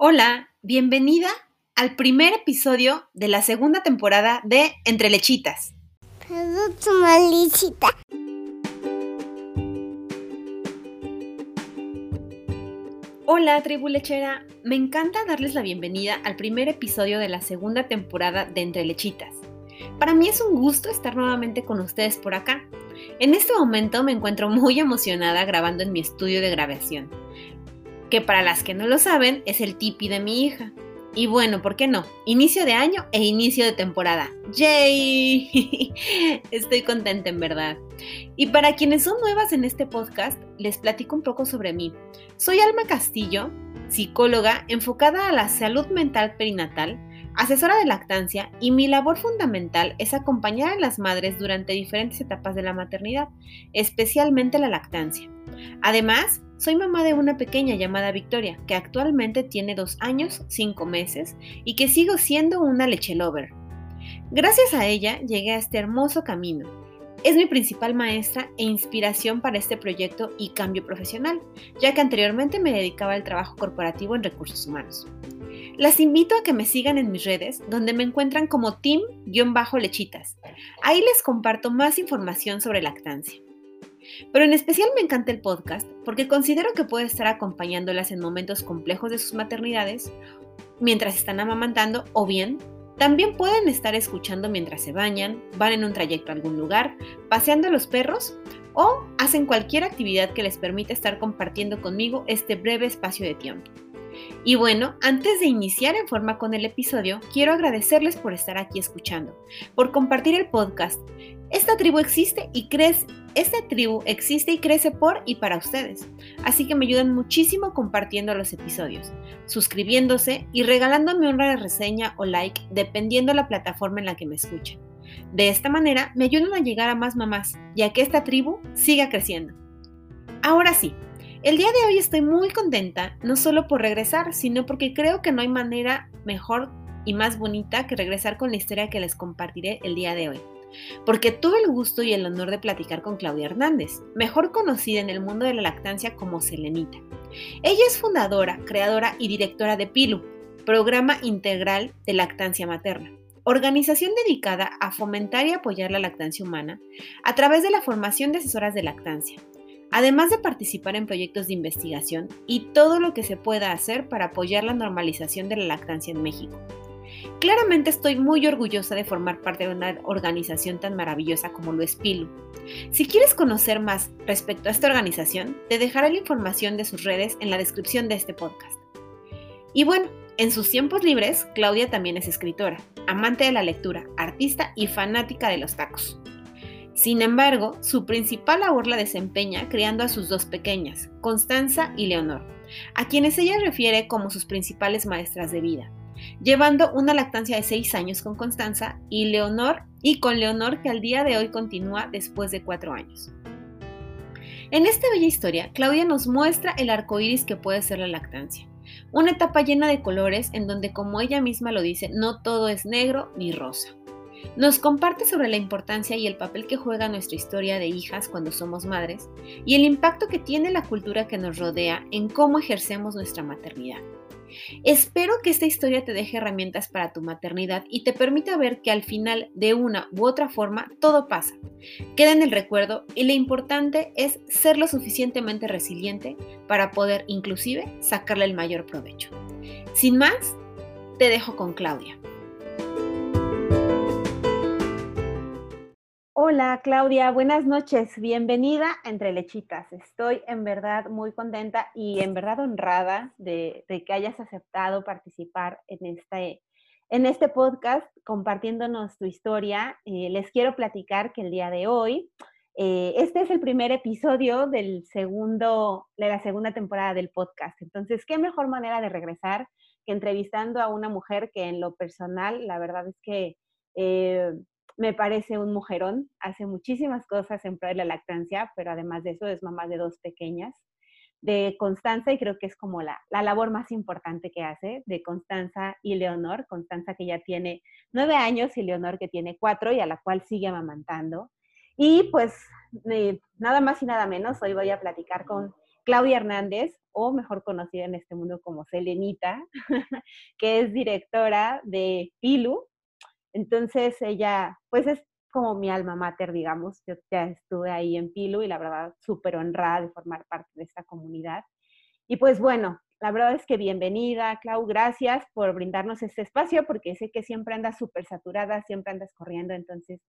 Hola, bienvenida al primer episodio de la segunda temporada de Entre Lechitas. Hola, tribu lechera. Me encanta darles la bienvenida al primer episodio de la segunda temporada de Entre Lechitas. Para mí es un gusto estar nuevamente con ustedes por acá. En este momento me encuentro muy emocionada grabando en mi estudio de grabación que para las que no lo saben es el tipi de mi hija. Y bueno, ¿por qué no? Inicio de año e inicio de temporada. ¡Yay! Estoy contenta en verdad. Y para quienes son nuevas en este podcast, les platico un poco sobre mí. Soy Alma Castillo, psicóloga enfocada a la salud mental perinatal, asesora de lactancia y mi labor fundamental es acompañar a las madres durante diferentes etapas de la maternidad, especialmente la lactancia. Además, soy mamá de una pequeña llamada Victoria, que actualmente tiene dos años, cinco meses, y que sigo siendo una leche lover. Gracias a ella llegué a este hermoso camino. Es mi principal maestra e inspiración para este proyecto y cambio profesional, ya que anteriormente me dedicaba al trabajo corporativo en recursos humanos. Las invito a que me sigan en mis redes, donde me encuentran como team-lechitas. Ahí les comparto más información sobre lactancia. Pero en especial me encanta el podcast porque considero que puede estar acompañándolas en momentos complejos de sus maternidades, mientras están amamantando o bien también pueden estar escuchando mientras se bañan, van en un trayecto a algún lugar, paseando a los perros o hacen cualquier actividad que les permita estar compartiendo conmigo este breve espacio de tiempo. Y bueno, antes de iniciar en forma con el episodio, quiero agradecerles por estar aquí escuchando, por compartir el podcast. Esta tribu existe y crece esta tribu existe y crece por y para ustedes, así que me ayudan muchísimo compartiendo los episodios, suscribiéndose y regalándome una reseña o like dependiendo la plataforma en la que me escuchen. De esta manera me ayudan a llegar a más mamás y a que esta tribu siga creciendo. Ahora sí, el día de hoy estoy muy contenta, no solo por regresar, sino porque creo que no hay manera mejor y más bonita que regresar con la historia que les compartiré el día de hoy porque tuve el gusto y el honor de platicar con Claudia Hernández, mejor conocida en el mundo de la lactancia como Selenita. Ella es fundadora, creadora y directora de PILU, Programa Integral de Lactancia Materna, organización dedicada a fomentar y apoyar la lactancia humana a través de la formación de asesoras de lactancia, además de participar en proyectos de investigación y todo lo que se pueda hacer para apoyar la normalización de la lactancia en México. Claramente estoy muy orgullosa de formar parte de una organización tan maravillosa como lo es Pilu. Si quieres conocer más respecto a esta organización, te dejaré la información de sus redes en la descripción de este podcast. Y bueno, en sus tiempos libres, Claudia también es escritora, amante de la lectura, artista y fanática de los tacos. Sin embargo, su principal labor la desempeña criando a sus dos pequeñas, Constanza y Leonor, a quienes ella refiere como sus principales maestras de vida llevando una lactancia de seis años con Constanza y Leonor y con Leonor que al día de hoy continúa después de cuatro años. En esta bella historia, Claudia nos muestra el arco iris que puede ser la lactancia. Una etapa llena de colores en donde, como ella misma lo dice, no todo es negro ni rosa. Nos comparte sobre la importancia y el papel que juega nuestra historia de hijas cuando somos madres y el impacto que tiene la cultura que nos rodea en cómo ejercemos nuestra maternidad. Espero que esta historia te deje herramientas para tu maternidad y te permita ver que al final, de una u otra forma, todo pasa. Queda en el recuerdo y lo importante es ser lo suficientemente resiliente para poder inclusive sacarle el mayor provecho. Sin más, te dejo con Claudia. Hola Claudia, buenas noches, bienvenida a Entre Lechitas. Estoy en verdad muy contenta y en verdad honrada de, que hayas aceptado participar en este, en este podcast compartiéndonos tu historia. Eh, les quiero platicar que el día de hoy, eh, este es el primer episodio del segundo, de la segunda temporada del podcast. Entonces, ¿qué mejor manera de regresar que entrevistando a una mujer que en lo personal, la verdad es que... Eh, me parece un mujerón, hace muchísimas cosas en pro de la lactancia, pero además de eso es mamá de dos pequeñas, de Constanza, y creo que es como la, la labor más importante que hace, de Constanza y Leonor, Constanza que ya tiene nueve años y Leonor que tiene cuatro y a la cual sigue amamantando. Y pues nada más y nada menos, hoy voy a platicar con Claudia Hernández o mejor conocida en este mundo como Selenita, que es directora de Pilu. Entonces ella, pues es como mi alma mater, digamos. Yo ya estuve ahí en Pilu y la verdad súper honrada de formar parte de esta comunidad. Y pues bueno, la verdad es que bienvenida, Clau, gracias por brindarnos este espacio porque sé que siempre andas súper saturada, siempre andas corriendo, entonces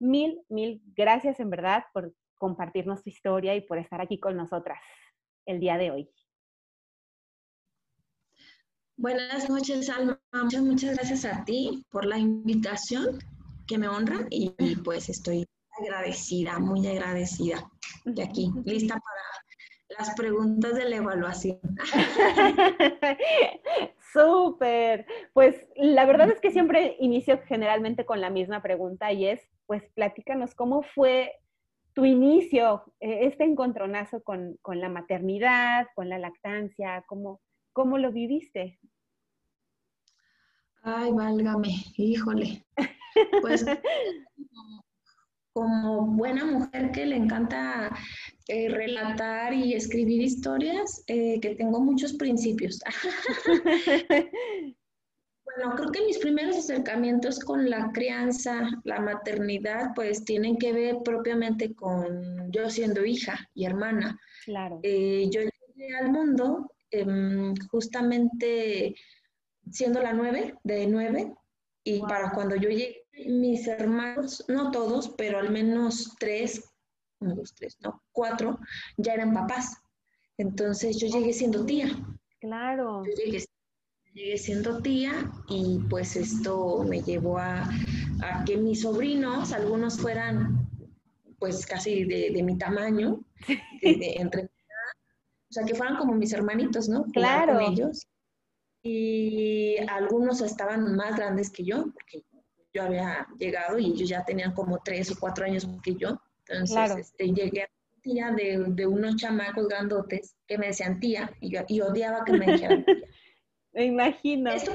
mil, mil gracias en verdad por compartirnos tu historia y por estar aquí con nosotras el día de hoy. Buenas noches, Alma. Muchas, muchas gracias a ti por la invitación que me honra y, pues estoy agradecida, muy agradecida de aquí, lista para las preguntas de la evaluación. Súper. Pues la verdad es que siempre inicio generalmente con la misma pregunta y es, pues platícanos cómo fue tu inicio, eh, este encontronazo con, con, la maternidad, con la lactancia, cómo, cómo lo viviste. Ay, válgame, híjole. Pues como buena mujer que le encanta eh, relatar y escribir historias, eh, que tengo muchos principios. bueno, creo que mis primeros acercamientos con la crianza, la maternidad, pues tienen que ver propiamente con yo siendo hija y hermana. Claro. Eh, yo llegué al mundo em, justamente siendo la nueve, de nueve, y para cuando yo llegué mis hermanos, no todos, pero al menos tres, uno, dos, tres, no, cuatro, ya eran papás. Entonces yo llegué siendo tía. Claro. Yo llegué, siendo tía y pues esto me llevó a, que mis sobrinos, algunos fueran pues casi de, mi tamaño, entre, o sea, que fueran como mis hermanitos, ¿no? Claro. Con ellos. Y algunos estaban más grandes que yo, porque yo había llegado y ellos ya tenían como tres o cuatro años más que yo. Entonces este, llegué a tía de, de, unos chamacos grandotes que me decían tía y yo y odiaba que me dijeran tía. me imagino. Esto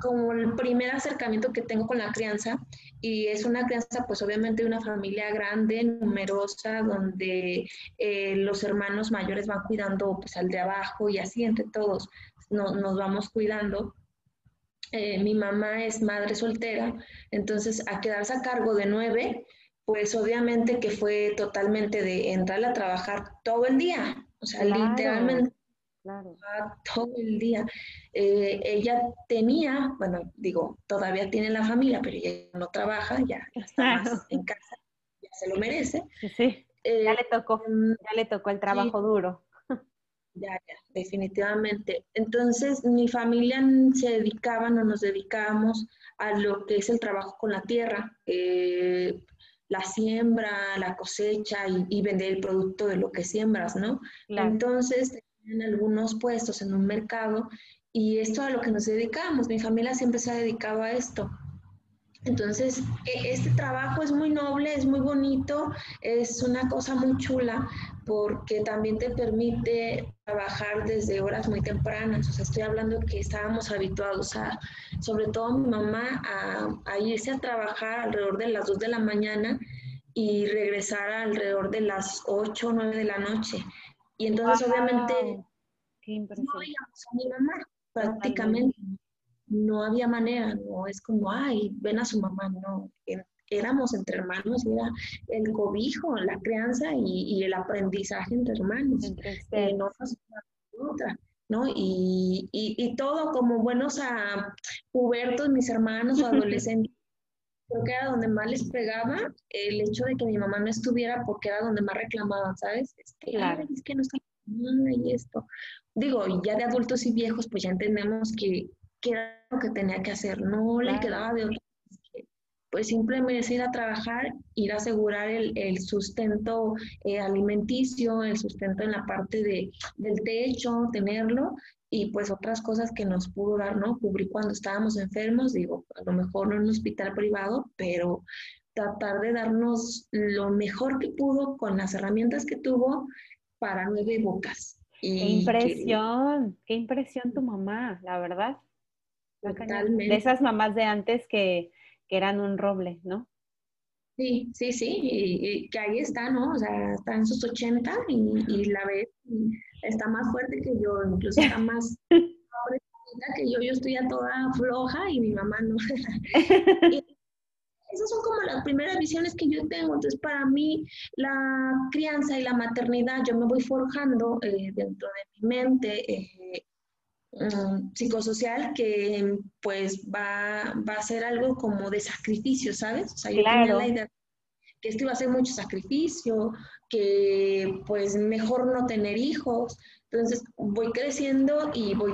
como el primer acercamiento que tengo con la crianza y es una crianza pues obviamente de una familia grande, numerosa, donde eh, los hermanos mayores van cuidando pues al de abajo y así entre todos nos vamos cuidando. Eh, mi mamá es madre soltera, entonces a quedarse a cargo de nueve, pues obviamente que fue totalmente de entrar a trabajar todo el día, o sea, literalmente todo el día. Eh, ella tenía, bueno, digo, todavía tiene la familia, pero ella no trabaja, ya, está más en casa, ya se lo merece. Sí, ya le tocó, mm, ya le tocó el trabajo duro. Ya, ya, definitivamente. Entonces, mi familia se dedicaba, no nos dedicábamos a lo que es el trabajo con la tierra, eh, la siembra, la cosecha y, vender el producto de lo que siembras, ¿no? Entonces, tenían algunos puestos en un mercado y esto a lo que nos dedicábamos. Mi familia siempre se ha dedicado a esto. Entonces, e, este trabajo es muy noble, es muy bonito, es una cosa muy chula porque también te permite trabajar desde horas muy tempranas. O sea, estoy hablando que estábamos habituados a, sobre todo mi mamá, a, irse a trabajar alrededor de las 2 de la mañana y regresar alrededor de las 8 o 9 de la noche. Y entonces, obviamente, no veíamos a mi mamá prácticamente. No había manera, no es como, ay, ven a su mamá, no, éramos entre hermanos, era el cobijo, la crianza y, el aprendizaje entre hermanos, eh, no otra, ¿no? Y, y, todo como buenos a pubertos, mis hermanos o adolescentes, creo que era donde más les pegaba el hecho de que mi mamá no estuviera porque era donde más reclamaban, ¿sabes? Este, claro. es que no está y esto. Digo, ya de adultos y viejos, pues ya entendemos que que era lo que tenía que hacer, no le quedaba de otra. Pues simplemente ir a trabajar, ir a asegurar el, el sustento eh, alimenticio, el sustento en la parte de, del techo, tenerlo, y pues otras cosas que nos pudo dar, ¿no? Cubrir cuando estábamos enfermos, digo, a lo mejor no en un hospital privado, pero tratar de darnos lo mejor que pudo con las herramientas que tuvo para nueve bocas. qué impresión, qué impresión tu mamá, la verdad. De esas mamás de antes que, eran un roble, ¿no? Sí, sí, sí, y, que ahí está, ¿no? O sea, está en sus 80 y, la ves, está más fuerte que yo, incluso está más que yo, yo estoy ya toda floja y mi mamá no. esas son como las primeras visiones que yo tengo. Entonces, para mí, la crianza y la maternidad, yo me voy forjando eh, dentro de mi mente eh, mm, psicosocial que pues va, va, a ser algo como de sacrificio, ¿sabes? O sea, yo tenía la idea que esto iba a ser mucho sacrificio, que pues mejor no tener hijos. Entonces voy creciendo y voy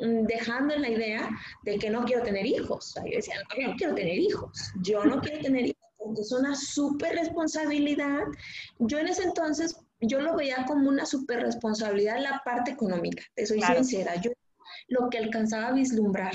Mm, dejando en la idea de que no quiero tener hijos. yo decía, no, yo no quiero tener hijos, yo no quiero tener hijos, porque es una súper responsabilidad. Yo en ese entonces, yo lo veía como una súper responsabilidad la parte económica, te soy sincera. Yo lo que alcanzaba a vislumbrar,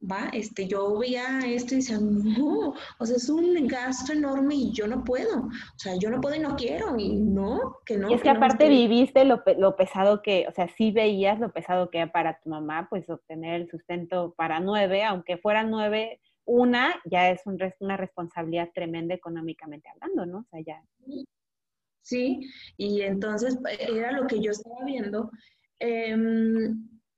¿va? Este, yo veía esto y decía, no, o sea, es un gasto enorme y yo no puedo, o sea, yo no puedo y no quiero, y no, que no. Y es que, aparte viviste lo, lo, pesado que, o sea, sí veías lo pesado que era para tu mamá, pues obtener el sustento para nueve, aunque fueran nueve, una ya es un, una responsabilidad tremenda económicamente hablando, ¿no? O sea, ya. Sí, y entonces era lo que yo estaba viendo. Eh,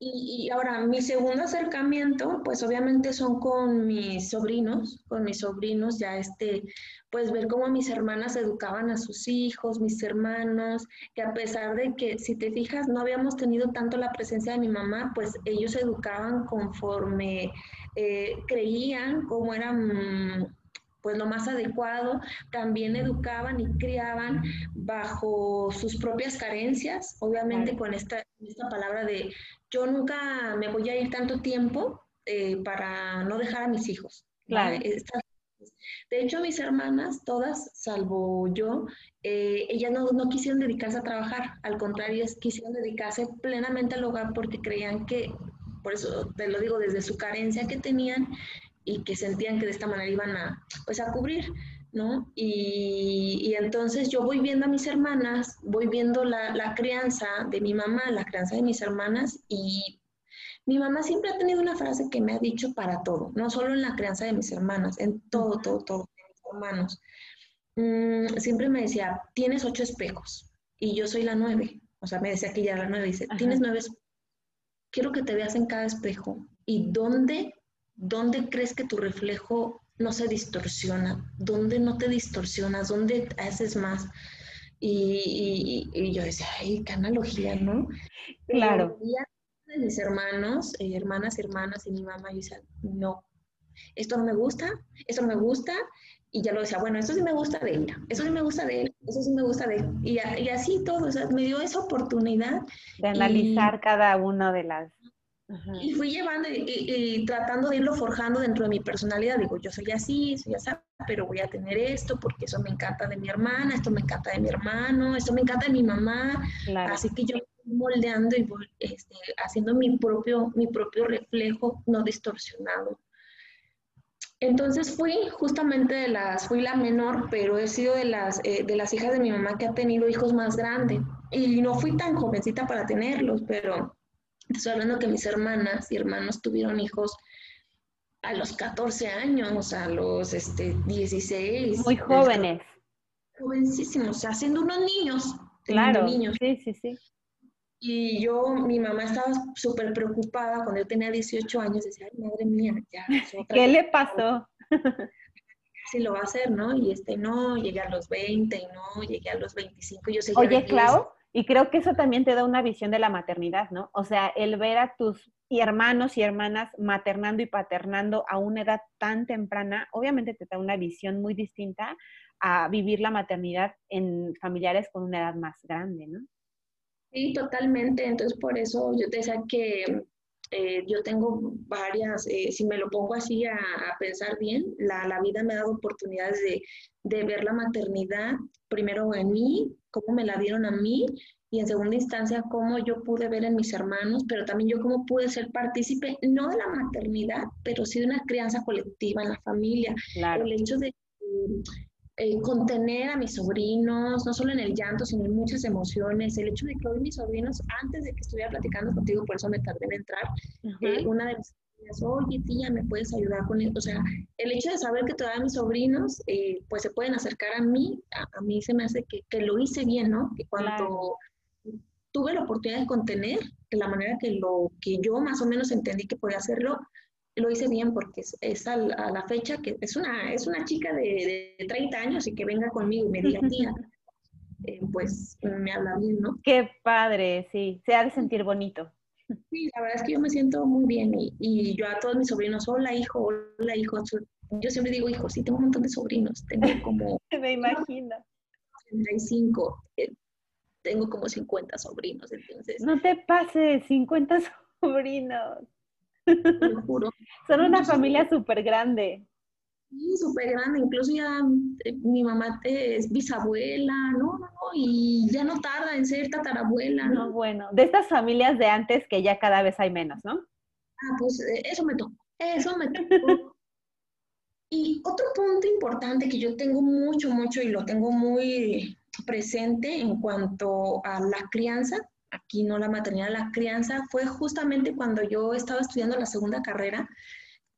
y, ahora, mi segundo acercamiento, pues obviamente son con mis sobrinos, con mis sobrinos, ya este, pues ver cómo mis hermanas educaban a sus hijos, mis hermanos, que a pesar de que, si te fijas, no habíamos tenido tanto la presencia de mi mamá, pues ellos educaban conforme eh, creían, cómo eran pues lo más adecuado, también educaban y criaban bajo sus propias carencias, obviamente con esta, esta palabra de yo nunca me voy a ir tanto tiempo eh, para no dejar a mis hijos. Claro. De hecho, mis hermanas, todas, salvo yo, eh, ellas no, no, quisieron dedicarse a trabajar, al contrario, quisieron dedicarse plenamente al hogar porque creían que, por eso te lo digo, desde su carencia que tenían y que sentían que de esta manera iban a, pues, a cubrir. ¿no? Y, entonces yo voy viendo a mis hermanas, voy viendo la, crianza de mi mamá, la crianza de mis hermanas y mi mamá siempre ha tenido una frase que me ha dicho para todo, no solo en la crianza de mis hermanas, en todo, todo, todo, mis hermanos. Mm, siempre me decía, tienes ocho espejos y yo soy la nueve. O sea, me decía que ya la nueve, dice, tienes nueve Quiero que te veas en cada espejo y dónde, dónde crees que tu reflejo no se distorsiona, dónde no te distorsionas, dónde haces más. Y, yo decía, ay, qué analogía, ¿no? Claro. de mis hermanos, eh, hermanas, hermanas y mi mamá, yo decía, no, esto no me gusta, esto no me gusta, y ya lo decía, bueno, esto sí me gusta de ella, eso sí me gusta de él, eso sí me gusta de él. Y, así todo, o sea, me dio esa oportunidad. De analizar cada una de las y fui llevando y, tratando de irlo forjando dentro de mi personalidad. Digo, yo soy así, soy así, pero voy a tener esto porque eso me encanta de mi hermana, esto me encanta de mi hermano, esto me encanta de mi mamá. Así que yo moldeando y voy este, haciendo mi propio, mi propio reflejo no distorsionado. Entonces fui justamente de las, fui la menor, pero he sido de las, eh, de las hijas de mi mamá que ha tenido hijos más grandes. Y no fui tan jovencita para tenerlos, pero Estoy hablando que mis hermanas y hermanos tuvieron hijos a los 14 años, a los este, 16. Muy jóvenes. Jovencísimos, o sea, siendo unos niños. Claro, niños. sí, sí, sí. Y yo, mi mamá estaba súper preocupada cuando yo tenía 18 años, decía, ay, madre mía, ya. ¿Qué le pasó? Sí lo va a hacer, ¿no? Y este, no, llegué a los 20 y no, llegué a los 25 y yo seguía. Oye, Clau, y creo que eso también te da una visión de la maternidad, ¿no? O sea, el ver a tus hermanos y hermanas maternando y paternando a una edad tan temprana, obviamente te da una visión muy distinta a vivir la maternidad en familiares con una edad más grande, ¿no? Sí, totalmente. Entonces, por eso yo te decía que eh, yo tengo varias, eh, si me lo pongo así a, pensar bien, la, la, vida me ha dado oportunidades de, de, ver la maternidad, primero en mí, cómo me la dieron a mí, y en segunda instancia cómo yo pude ver en mis hermanos, pero también yo cómo pude ser partícipe, no de la maternidad, pero sí de una crianza colectiva en la familia. Claro. El hecho de eh, contener a mis sobrinos, no solo en el llanto, sino en muchas emociones. El hecho de que hoy mis sobrinos, antes de que estuviera platicando contigo, por eso me tardé en entrar, eh, una de mis oye tía, ¿me puedes ayudar con esto? O sea, el hecho de saber que todavía mis sobrinos eh, pues se pueden acercar a mí, a, mí se me hace que, que, lo hice bien, ¿no? Que cuando tuve la oportunidad de contener, de la manera que, lo, que yo más o menos entendí que podía hacerlo, lo hice bien porque es, a, la fecha que es una, es una chica de, de, 30 años y que venga conmigo y me diga, tía, eh, pues me habla bien, ¿no? Qué padre, sí, se ha de sentir bonito. Sí, la verdad es que yo me siento muy bien y, y yo a todos mis sobrinos, hola hijo, hola hijo, yo siempre digo hijo, sí, tengo un montón de sobrinos, tengo como... me imagino. 35, eh, tengo como 50 sobrinos, entonces... No te pases, 50 sobrinos. Lo juro. Son una familia súper grande. Sí, súper grande, incluso ya eh, mi mamá es bisabuela, no, no, no, y ya no tarda en ser tatarabuela, ¿no? No, bueno, de estas familias de antes que ya cada vez hay menos, ¿no? Ah, pues eh, eso me tocó, eso me tocó. y otro punto importante que yo tengo mucho, mucho y lo tengo muy presente en cuanto a la crianza, aquí no la maternidad, la crianza, fue justamente cuando yo estaba estudiando la segunda carrera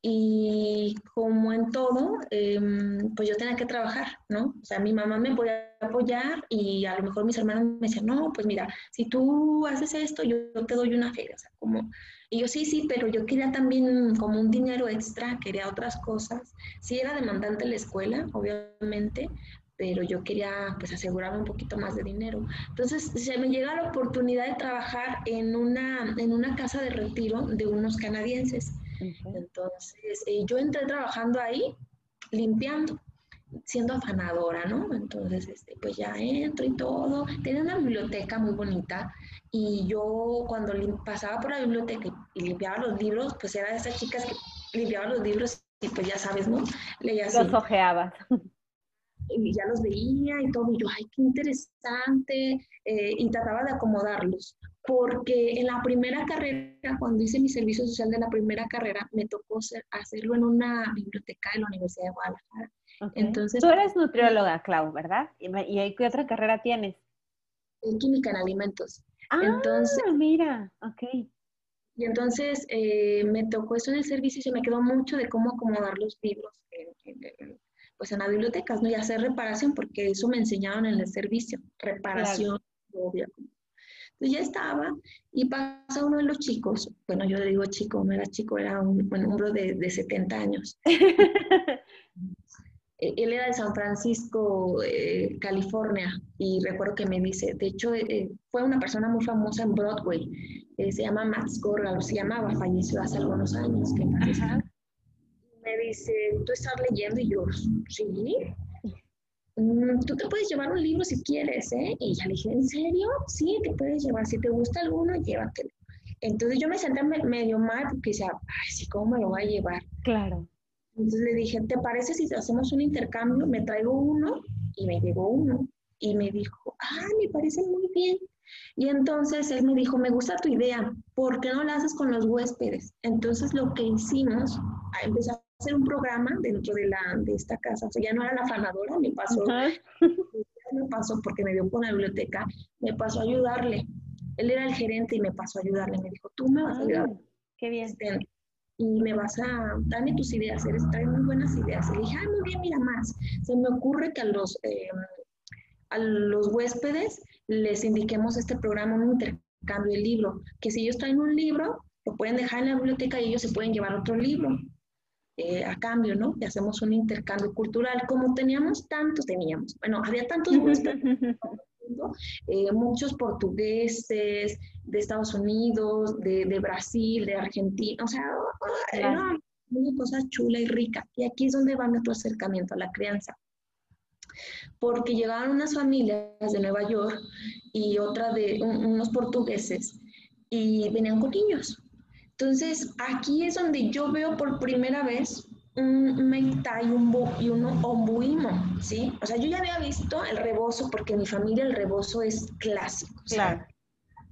y como en todo, em, pues yo tenía que trabajar, ¿no? O sea, mi mamá me podía apoyar y a lo mejor mis hermanos me decían, no, pues mira, si tú haces esto, yo, te doy una feria, como... Y yo sí, sí, pero yo quería también como un dinero extra, quería otras cosas. Sí era demandante la escuela, obviamente, pero yo quería pues asegurarme un poquito más de dinero. Entonces se me llega la oportunidad de trabajar en una, en una casa de retiro de unos canadienses. Entonces, eh, yo entré trabajando ahí, limpiando, siendo afanadora, ¿no? Entonces, este, pues ya entro y todo. Tenía una biblioteca muy bonita y yo cuando pasaba por la biblioteca y, limpiaba los libros, pues era de esas chicas que limpiaba los libros y pues ya sabes, ¿no? Leía así. Los ojeabas. Y ya los veía y todo, y yo, ay, qué interesante, eh, y trataba de acomodarlos porque en la primera carrera, cuando hice mi servicio social de la primera carrera, me tocó hacerlo en una biblioteca de la Universidad de Guadalajara. Entonces, Tú eres nutrióloga, Clau, ¿verdad? ¿Y qué otra carrera tienes? En química en alimentos. Ah, entonces, mira, ok. Y entonces eh, me tocó eso en el servicio y se me quedó mucho de cómo acomodar los libros en, pues en las bibliotecas, ¿no? Y hacer reparación, porque eso me enseñaron en el servicio, reparación, obvio, ya estaba y pasa uno de los chicos, bueno, yo le digo chico, no era chico, era un, bueno, bro de, de 70 años. E, él era de San Francisco, eh, California, y recuerdo que me dice, de hecho, eh, fue una persona muy famosa en Broadway, eh, se llama Max Gorgalo, se llamaba, falleció hace algunos años. Que me dice, ¿tú estás leyendo? Y yo, sí. Mm, tú te puedes llevar un libro si quieres, ¿eh? Y ya le dije, ¿en serio? Sí, te puedes llevar. Si te gusta alguno, llévatelo. Entonces yo me senté medio mal porque decía, ay, sí, ¿cómo me lo voy a llevar? Claro. Entonces le dije, ¿te parece si hacemos un intercambio? Me traigo uno y me llegó uno. Y me dijo, ah, me parece muy bien. Y entonces él me dijo, me gusta tu idea, ¿por qué no la haces con los huéspedes? Entonces lo que hicimos, empezar hacer un programa dentro de, la, de esta casa. O sea, ya no era la fanadora, me pasó, me pasó porque me dio con la biblioteca, me pasó a ayudarle. Él era el gerente y me pasó a ayudarle. Me dijo, tú me vas a ayudar. Ah, qué bien. Este, y me vas a, darme tus ideas, eres, traes muy buenas ideas. Y le dije, ah, muy bien, mira más. Se me ocurre que a los, eh, a los huéspedes les indiquemos este programa, un intercambio de libro, que si ellos traen un libro, lo pueden dejar en la biblioteca y ellos se pueden llevar otro libro. Eh, a cambio, ¿no? Y hacemos un intercambio cultural. Como teníamos tantos, teníamos, bueno, había tantos eh, muchos portugueses de Estados Unidos, de, de, Brasil, de Argentina, o sea, era una cosa chula y rica. Y aquí es donde va nuestro acercamiento a la crianza. Porque llegaron unas familias de Nueva York y otra de unos portugueses y venían con niños entonces, aquí es donde yo veo por primera vez un meita y un, y un ombuimo, ¿sí? O sea, yo ya había visto el rebozo porque en mi familia el rebozo es clásico. Claro.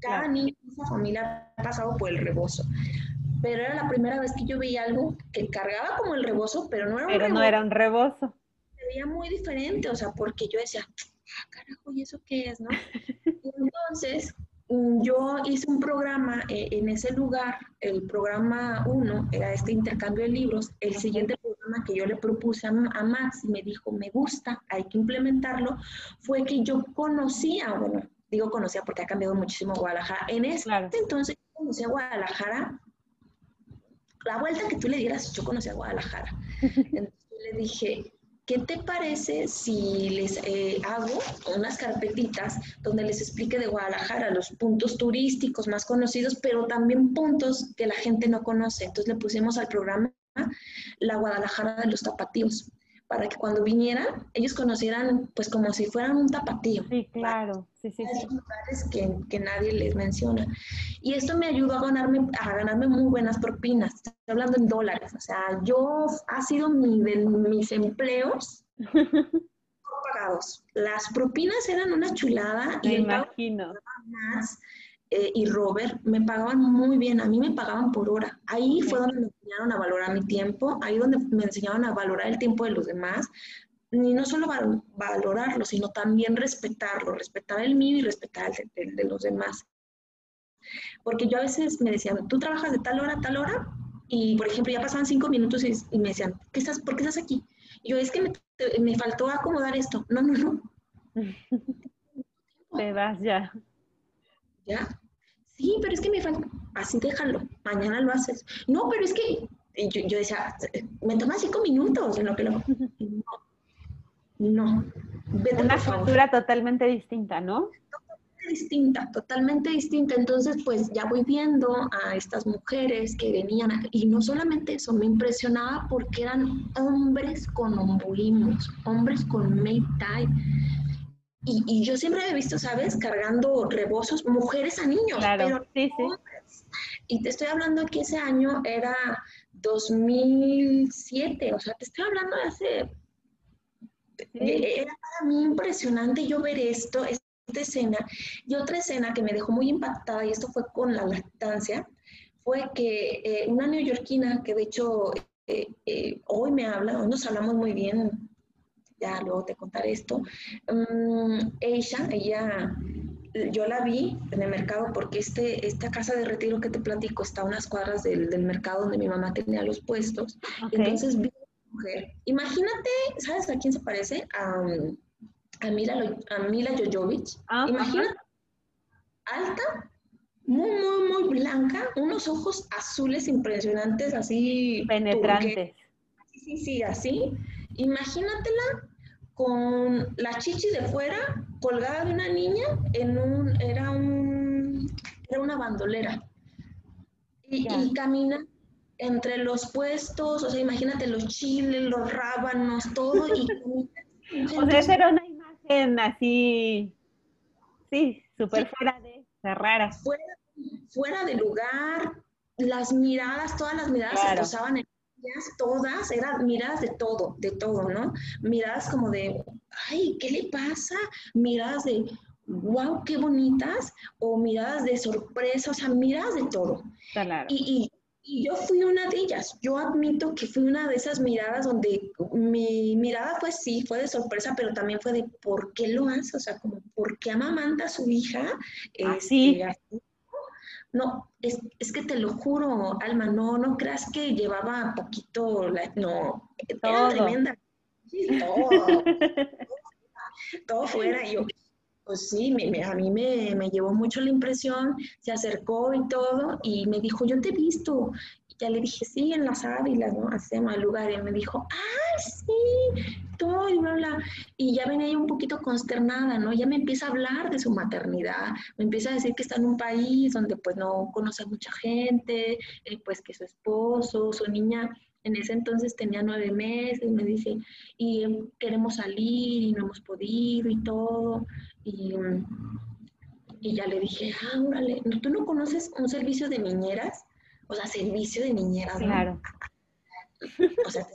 cada niño de esa familia ha pasado por el rebozo. Pero era la primera vez que yo veía algo que cargaba como el rebozo, pero no era un pero no era un rebozo. Se veía muy diferente, o sea, porque yo decía, ah, carajo, ¿y eso qué es, no? y entonces yo hice un programa eh, en ese lugar, el programa 1 era este intercambio de libros, el siguiente programa que yo le propuse a, Max y me dijo, me gusta, hay que implementarlo, fue que yo conocía, bueno, digo conocía porque ha cambiado muchísimo Guadalajara, en ese entonces conocía Guadalajara, la vuelta que tú le dieras, yo conocía Guadalajara. Entonces le dije, ¿qué te parece si les eh, hago unas carpetitas donde les explique de Guadalajara los puntos turísticos más conocidos, pero también puntos que la gente no conoce? Entonces le pusimos al programa la Guadalajara de los tapatíos para que cuando vinieran ellos conocieran pues como si fueran un tapatío. Sí, claro, sí, sí, sí. lugares que, que, nadie les menciona. Y esto me ayudó a ganarme, a ganarme muy buenas propinas. Estoy hablando en dólares. O sea, yo ha sido mi, de mis empleos pagados. Las propinas eran una chulada. Me y imagino. Más, eh, y Robert me pagaban muy bien, a mí me pagaban por hora. Ahí fue donde me enseñaron a valorar mi tiempo, ahí donde me enseñaron a valorar el tiempo de los demás, y no solo valorarlo, sino también respetarlo, respetar el mío y respetar el de, los demás. Porque yo a veces me decían, tú trabajas de tal hora a tal hora, y por ejemplo ya pasaban cinco minutos y, me decían, ¿Qué estás, ¿por qué estás aquí? Y yo, es que me, me faltó acomodar esto. No, no, no. Te vas ya. ¿Ya? Sí, pero es que me falta, así déjalo, mañana lo haces. No, pero es que yo, decía, me toma cinco minutos en lo que lo... No, no. Una cultura totalmente distinta, ¿no? Totalmente distinta, totalmente distinta. Entonces, pues ya voy viendo a estas mujeres que venían, y no solamente eso, me impresionaba porque eran hombres con ombulimos, hombres con make tie y, yo siempre he visto, ¿sabes? Cargando rebozos, mujeres a niños. Claro, sí, sí. Y te estoy hablando que ese año era 2007, o sea, te estoy hablando de hace... Era para mí impresionante yo ver esto, esta escena. Y otra escena que me dejó muy impactada, y esto fue con la lactancia, fue que eh, una neoyorquina, que de hecho eh, eh, hoy me habla, hoy nos hablamos muy bien, ya luego te contaré esto. Mm, ella, ella, yo la vi en el mercado porque este, esta casa de retiro que te platico está a unas cuadras del, del mercado donde mi mamá tenía los puestos. Entonces vi a mujer. Imagínate, ¿sabes a quién se parece? A, a Mila, a Mila Jojovic. Ah, Imagínate, alta, muy, muy, muy blanca, unos ojos azules impresionantes, así. Penetrantes. Sí, sí, así. Imagínatela con la chichi de fuera, colgada de una niña, en un, era un, era una bandolera. Y, camina entre los puestos, o sea, imagínate los chiles, los rábanos, todo. Y, o sea, esa era una imagen así, sí, súper fuera de, rara. Fuera, fuera de lugar, las miradas, todas las miradas se posaban en todas eran miradas de todo, de todo, ¿no? Miradas como de, ay, ¿qué le pasa? Miradas de, wow, qué bonitas, o miradas de sorpresa, o sea, miradas de todo. Y, yo fui una de ellas. Yo admito que fui una de esas miradas donde mi mirada fue sí, fue de sorpresa, pero también fue de ¿por qué lo hace? O sea, como ¿por qué amamanta a su hija? Así. Este, no, es, es, que te lo juro, Alma, no, no creas que llevaba poquito, no, era tremenda. todo, todo, fuera. Y yo, pues sí, me, a mí me, me, llevó mucho la impresión, se acercó y todo, y me dijo, yo te he visto, ya le dije, sí, en las ávilas, ¿no? Hacemos el lugar. Y me dijo, ¡ay, sí! Todo y bla, bla. Y ya venía un poquito consternada, ¿no? Ya me empieza a hablar de su maternidad, me empieza a decir que está en un país donde pues no conoce a mucha gente, eh, pues que su esposo, su niña en ese entonces tenía nueve meses, me dice, y em, queremos salir y no hemos podido y todo. Y, y ya le dije, ah, órale, ¿tú no conoces un servicio de niñeras? o sea, servicio de niñeras. Claro. O sea,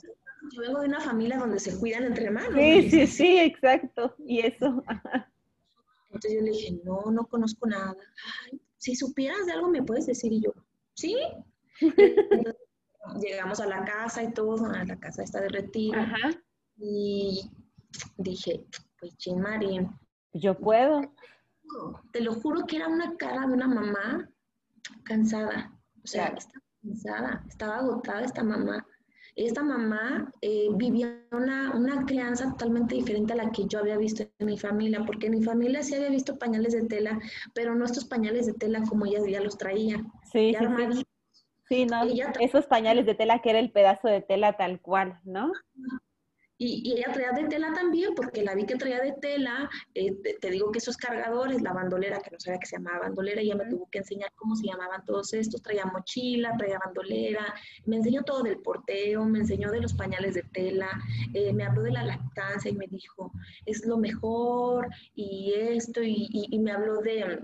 yo vengo de una familia donde se cuidan entre hermanos. Sí, sí, sí, exacto. Y eso. Entonces yo le dije, no, no conozco nada. si supieras de algo, me puedes decir. Y yo, sí. llegamos a la casa y todo, a la casa está de retiro. Y dije, pues Chin Marín. Yo puedo. Te lo juro que era una cara de una mamá cansada. O sea, estaba cansada, estaba agotada esta mamá. Esta mamá eh, vivía una, una, crianza totalmente diferente a la que yo había visto en mi familia, porque en mi familia sí había visto pañales de tela, pero no estos pañales de tela como ella ya los traía. Sí, sí, sí. no, esos pañales de tela que era el pedazo de tela tal cual, ¿no? Y, ella traía de tela también, porque la vi que traía de tela, eh, te, digo que esos cargadores, la bandolera, que no sabía que se llamaba bandolera, ella me tuvo que enseñar cómo se llamaban todos estos, traía mochila, traía bandolera, me enseñó todo del porteo, me enseñó de los pañales de tela, eh, me habló de la lactancia y me dijo, es lo mejor, y esto, y me habló de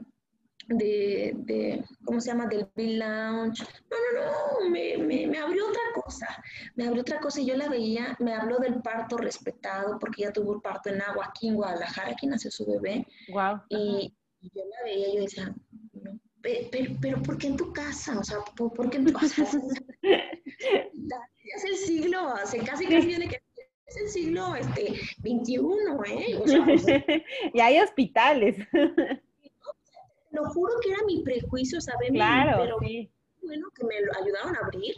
de, de, ¿cómo se llama? Del Bill Lounge. No, no, no, me, me, me, abrió otra cosa. Me abrió otra cosa y yo la veía, me habló del parto respetado, porque ella tuvo el parto en agua aquí en Guadalajara, aquí nació su bebé. Wow. Y, yo la veía y yo decía, pero, pero, ¿por qué en tu casa? O sea, ¿por, qué en tu casa? es el siglo, hace casi casi viene que es el siglo este, 21, ¿eh? O sea, y hay hospitales lo juro que era mi prejuicio, ¿sabes? Claro, pero sí. bueno, que me lo ayudaron a abrir.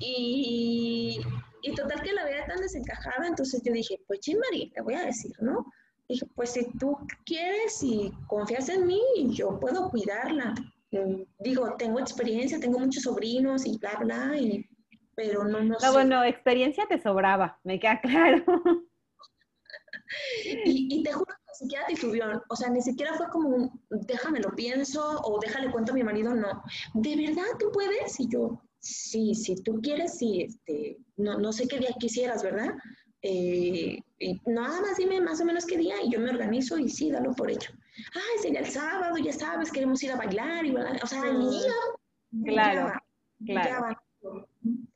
Y, y total que la veía tan desencajada, entonces yo dije, pues María, te voy a decir, ¿no? Dije, pues si tú quieres y confías en mí, yo puedo cuidarla. Mm, digo, tengo experiencia, tengo muchos sobrinos y bla, bla, y, pero no, no, no bueno, experiencia te sobraba, me queda claro. y, y te juro siquiera titubió, o sea, ni siquiera fue como un, déjame lo pienso o déjale cuento a mi marido, no. ¿De verdad tú puedes? Y yo, sí, si tú quieres, sí, este, no, no sé qué día quisieras, ¿verdad? Eh, y nada más dime más o menos qué día y yo me organizo y sí, dalo por hecho. Ay, sería el sábado, ya sabes, queremos ir a bailar y o sea, el día. Claro, claro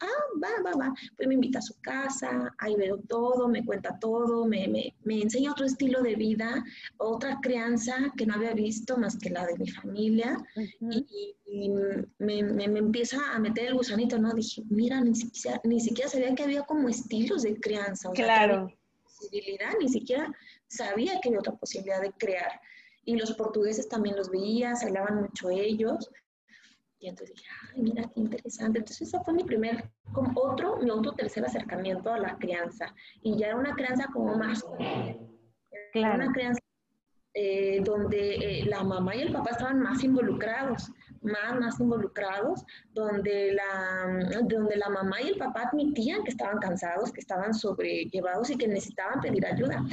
ah, va, va, va. Pues me invita a su casa, ahí veo todo, me cuenta todo, me, me, me, enseña otro estilo de vida, otra crianza que no había visto más que la de mi familia. Y, me, me, empieza a meter el gusanito, ¿no? Dije, mira, ni siquiera, ni siquiera sabía que había como estilos de crianza. O claro. posibilidad, ni siquiera sabía que había otra posibilidad de crear. Y los portugueses también los veía, se hablaban mucho ellos. Y entonces dije, ay, mira qué interesante. Entonces ese fue mi primer, como otro, mi otro tercer acercamiento a la crianza. Y ya era una crianza como más, claro. una crianza eh, donde eh, la mamá y el papá estaban más involucrados, más, más involucrados, donde la, donde la mamá y el papá admitían que estaban cansados, que estaban sobrellevados y que necesitaban pedir ayuda.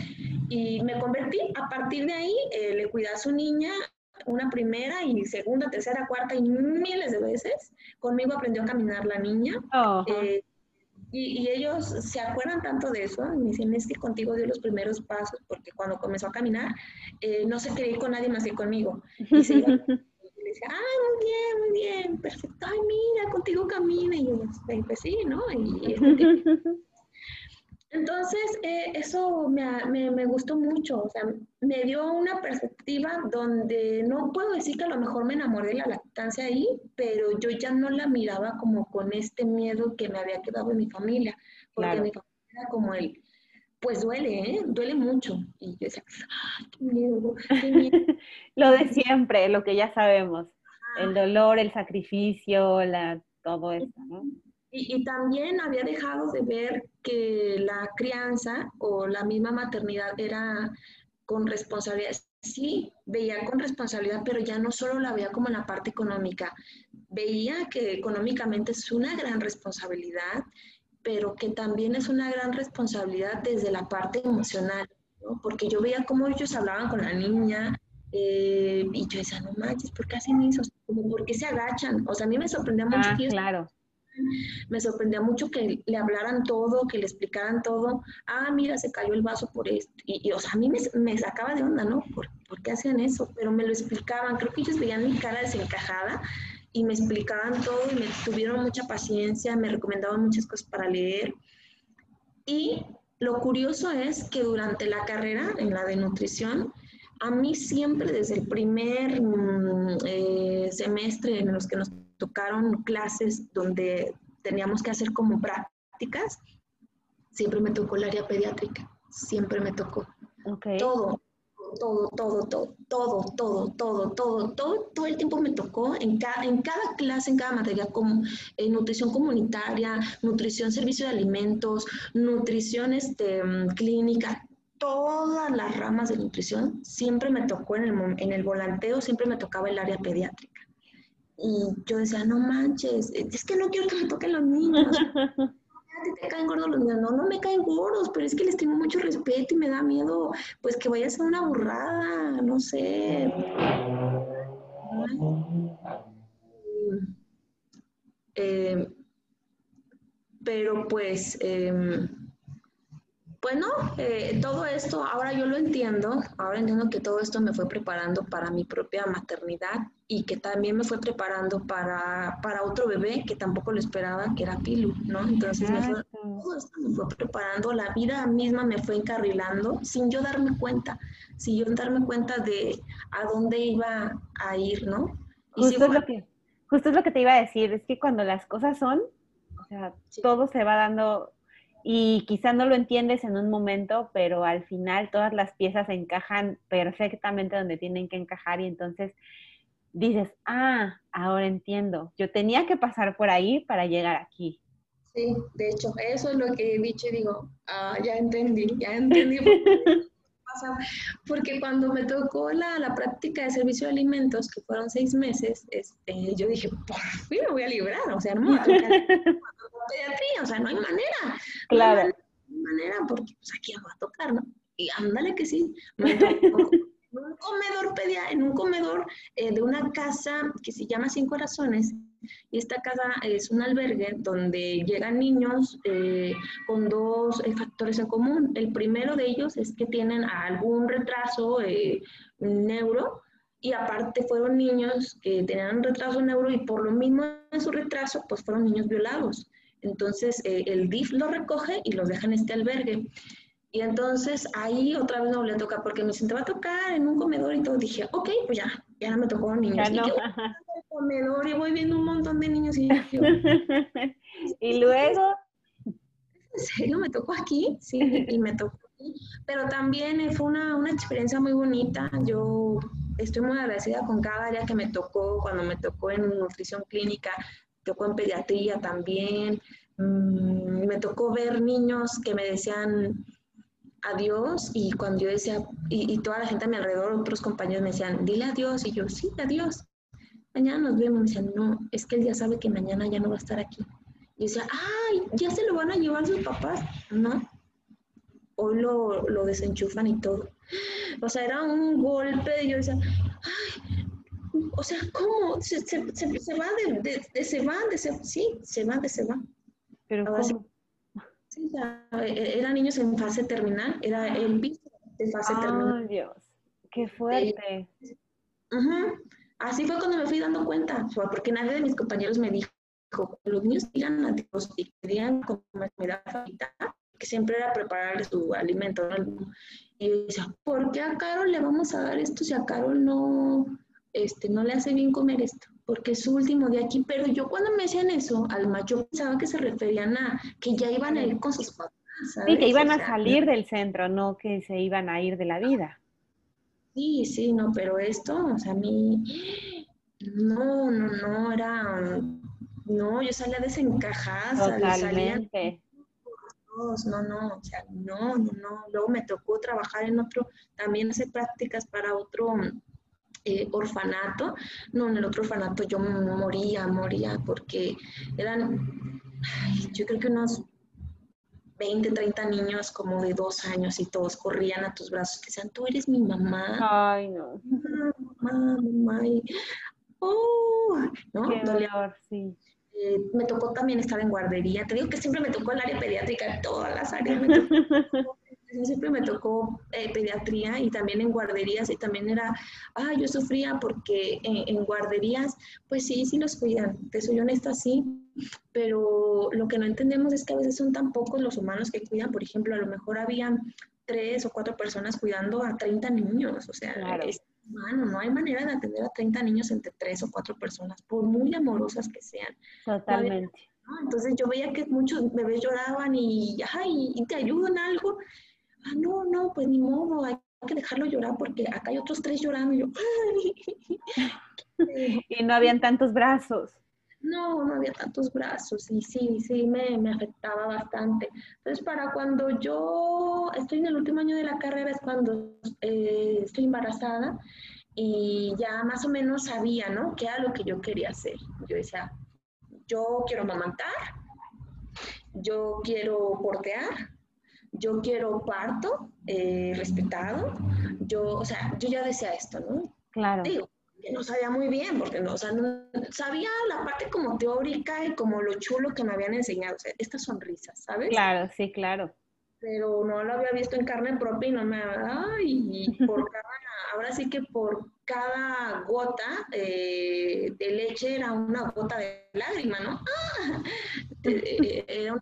Y me convertí, a partir de ahí, eh, le cuidé a su niña, una primera y segunda, tercera, cuarta y miles de veces. Conmigo aprendió a caminar la niña. Eh, y, ellos se acuerdan tanto de eso, me dicen, es que contigo dio los primeros pasos, porque cuando comenzó a caminar, eh, no se quería ir con nadie más que conmigo. Y se iba, y le decía, ay, muy bien, muy bien, perfecto, ay, mira, contigo camina. Y yo, pues sí, ¿no? Y, Entonces, eh, eso me, me, gustó mucho, o sea, me dio una perspectiva donde no puedo decir que a lo mejor me enamoré de la lactancia ahí, pero yo ya no la miraba como con este miedo que me había quedado en mi familia, porque mi familia era como el, pues duele, ¿eh? Duele mucho. Y yo decía, ¡ay, qué miedo! Qué miedo. lo de siempre, lo que ya sabemos, el dolor, el sacrificio, la, todo eso, ¿no? Y, también había dejado de ver que la crianza o la misma maternidad era con responsabilidad. Sí, veía con responsabilidad, pero ya no solo la veía como en la parte económica. Veía que económicamente es una gran responsabilidad, pero que también es una gran responsabilidad desde la parte emocional, ¿no? porque yo veía cómo ellos hablaban con la niña, eh, y yo decía, no manches, ¿por qué hacen eso? ¿Por qué se agachan? O sea, a mí me sorprendía mucho ah, claro me sorprendía mucho que le hablaran todo, que le explicaran todo. Ah, mira, se cayó el vaso por esto. Y, sea, a mí me, sacaba de onda, ¿no? ¿Por, qué hacían eso? Pero me lo explicaban. Creo que ellos veían mi cara desencajada y me explicaban todo y me tuvieron mucha paciencia, me recomendaban muchas cosas para leer. Y lo curioso es que durante la carrera, en la de nutrición, a mí siempre desde el primer mm, eh, semestre en los que nos tocaron clases donde teníamos que hacer como prácticas, siempre me tocó el área pediátrica, siempre me tocó. Todo, todo, todo, todo, todo, todo, todo, todo, todo, todo el tiempo me tocó en cada, en cada clase, en cada materia, como eh, nutrición comunitaria, nutrición servicio de alimentos, nutrición este, clínica, todas las ramas de nutrición, siempre me tocó en el, en el volanteo, siempre me tocaba el área pediátrica. Y yo decía, no manches, es que no quiero que me toquen los niños. te caen gordos los niños. No, no me caen gordos, pero es que les tengo mucho respeto y me da miedo, pues que vaya a ser una burrada, no sé. Eh, pero pues, eh, bueno, eh, todo esto, ahora yo lo entiendo, ahora entiendo que todo esto me fue preparando para mi propia maternidad y que también me fue preparando para, para otro bebé que tampoco lo esperaba, que era Pilu, ¿no? Entonces me fue, todo esto me fue preparando, la vida misma me fue encarrilando sin yo darme cuenta, sin yo darme cuenta de a dónde iba a ir, ¿no? Y justo, es lo que, justo es lo que te iba a decir, es que cuando las cosas son, o sea, todo se va dando y quizá no lo entiendes en un momento, pero al final todas las piezas encajan perfectamente donde tienen que encajar y entonces dices, ah, ahora entiendo, yo tenía que pasar por ahí para llegar aquí. Sí, de hecho, eso es lo que he dicho y digo, ah, ya entendí, ya entendí. Porque cuando me tocó la, la, práctica de servicio de alimentos, que fueron seis meses, este, yo dije, por fin me voy a librar, o sea, no me voy a pediatría, o sea, no hay manera. Claro. No hay manera, porque pues aquí va a tocar, ¿no? Y ándale que sí, me tocó en un comedor, pedia, en un comedor eh, de una casa que se llama Cinco Corazones, y esta casa es un albergue donde llegan niños eh, con dos eh, factores en común. El primero de ellos es que tienen algún retraso neuro y aparte fueron niños que tenían un retraso neuro y por lo mismo en su retraso pues fueron niños violados. Entonces eh, el DIF los recoge y los deja en este albergue. Y entonces ahí otra vez no le toca porque me te va a tocar en un comedor y todo. Dije, ok, pues ya, ya no me tocó un niño. No. Y comedor y voy viendo un montón de niños y, y luego... ¿En serio me tocó aquí? Sí, y me tocó aquí. Pero también fue una, una experiencia muy bonita. Yo estoy muy agradecida con cada área que me tocó, cuando me tocó en nutrición clínica, tocó en pediatría también. Mm, me tocó ver niños que me decían adiós y cuando yo decía, y, toda la gente a mi alrededor, otros compañeros me decían, dile adiós y yo, sí, adiós. Mañana nos vemos. Me decían, no, es que él ya sabe que mañana ya no va a estar aquí. Y decía, ay, ya se lo van a llevar sus papás. No, hoy lo, lo desenchufan y todo. O sea, era un golpe y yo decía, o sea, ¿cómo? Se, se, se, se va de, de, de, se va, de se, sí, se va, de se va. Pero ¿cómo? Sí, ya, e, eran niños en fase terminal, era el piso de fase oh, terminal. Dios, qué fuerte. Uh -huh. Así fue cuando me fui dando cuenta, porque nadie de mis compañeros me dijo, los niños digan a Dios y querían comer comida favorita, que siempre era prepararle su alimento. Y yo decía, ¿por qué a Carol le vamos a dar esto si a Carol no, este, no le hace bien comer esto? Porque es su último día aquí. Pero yo cuando me decían eso, al macho pensaba que se referían a que ya iban a ir con sus papás. ¿sabes? Sí, que iban a salir del centro, no que se iban a ir de la vida. Sí, sí, no, pero esto, o sea, a mí, no, no, no, era, no, yo salía desencajada, salía, Totalmente. no, no, o sea, no, no, no. Luego me tocó trabajar en otro, también hacer prácticas para otro eh, orfanato. No, en el otro orfanato yo moría, moría, porque eran, ay, yo creo que unos 20, 30 niños como de dos años y todos corrían a tus brazos, que decían, tú eres mi mamá. Ay, no. Mamá, mamá. Y, oh, ¿no? Qué Dolía dolor, sí. eh, me tocó también estar en guardería. Te digo que siempre me tocó el área pediátrica, todas las áreas. Me tocó, siempre me tocó eh, pediatría y también en guarderías. Y también era, ah, yo sufría porque en, en, guarderías, pues sí, sí los cuidan. Te soy honesta, sí. Pero lo que no entendemos es que a veces son tan pocos los humanos que cuidan. Por ejemplo, a lo mejor habían tres o cuatro personas cuidando a 30 niños. O sea, Claro. es humano, no hay manera de atender a 30 niños entre tres o cuatro personas, por muy amorosas que sean. Totalmente. ¿no? Entonces yo veía que muchos bebés lloraban y, ay, ¿y te ayudo en algo? Ah, no, no, pues ni modo, hay que dejarlo llorar porque acá hay otros tres llorando. Y, yo, y no habían tantos brazos. No, no había tantos brazos y sí, sí, me, me, afectaba bastante. Entonces, para cuando yo estoy en el último año de la carrera es cuando eh, estoy embarazada y ya más o menos sabía, ¿no? ¿Qué era lo que yo quería hacer? Yo decía, yo quiero amamantar, yo quiero portear, yo quiero parto eh, respetado, yo, o sea, yo ya decía esto, ¿no? Claro. Digo, no sabía muy bien, porque no, o sea, no, sabía la parte como teórica y como lo chulo que me habían enseñado, o sea, estas sonrisas, ¿sabes? Claro, sí, claro. Pero no lo había visto en carne propia y no me, ay, y por cada, ahora sí que por cada gota eh, de leche era una gota de lágrima, ¿no? ¡Ah! Eh, era un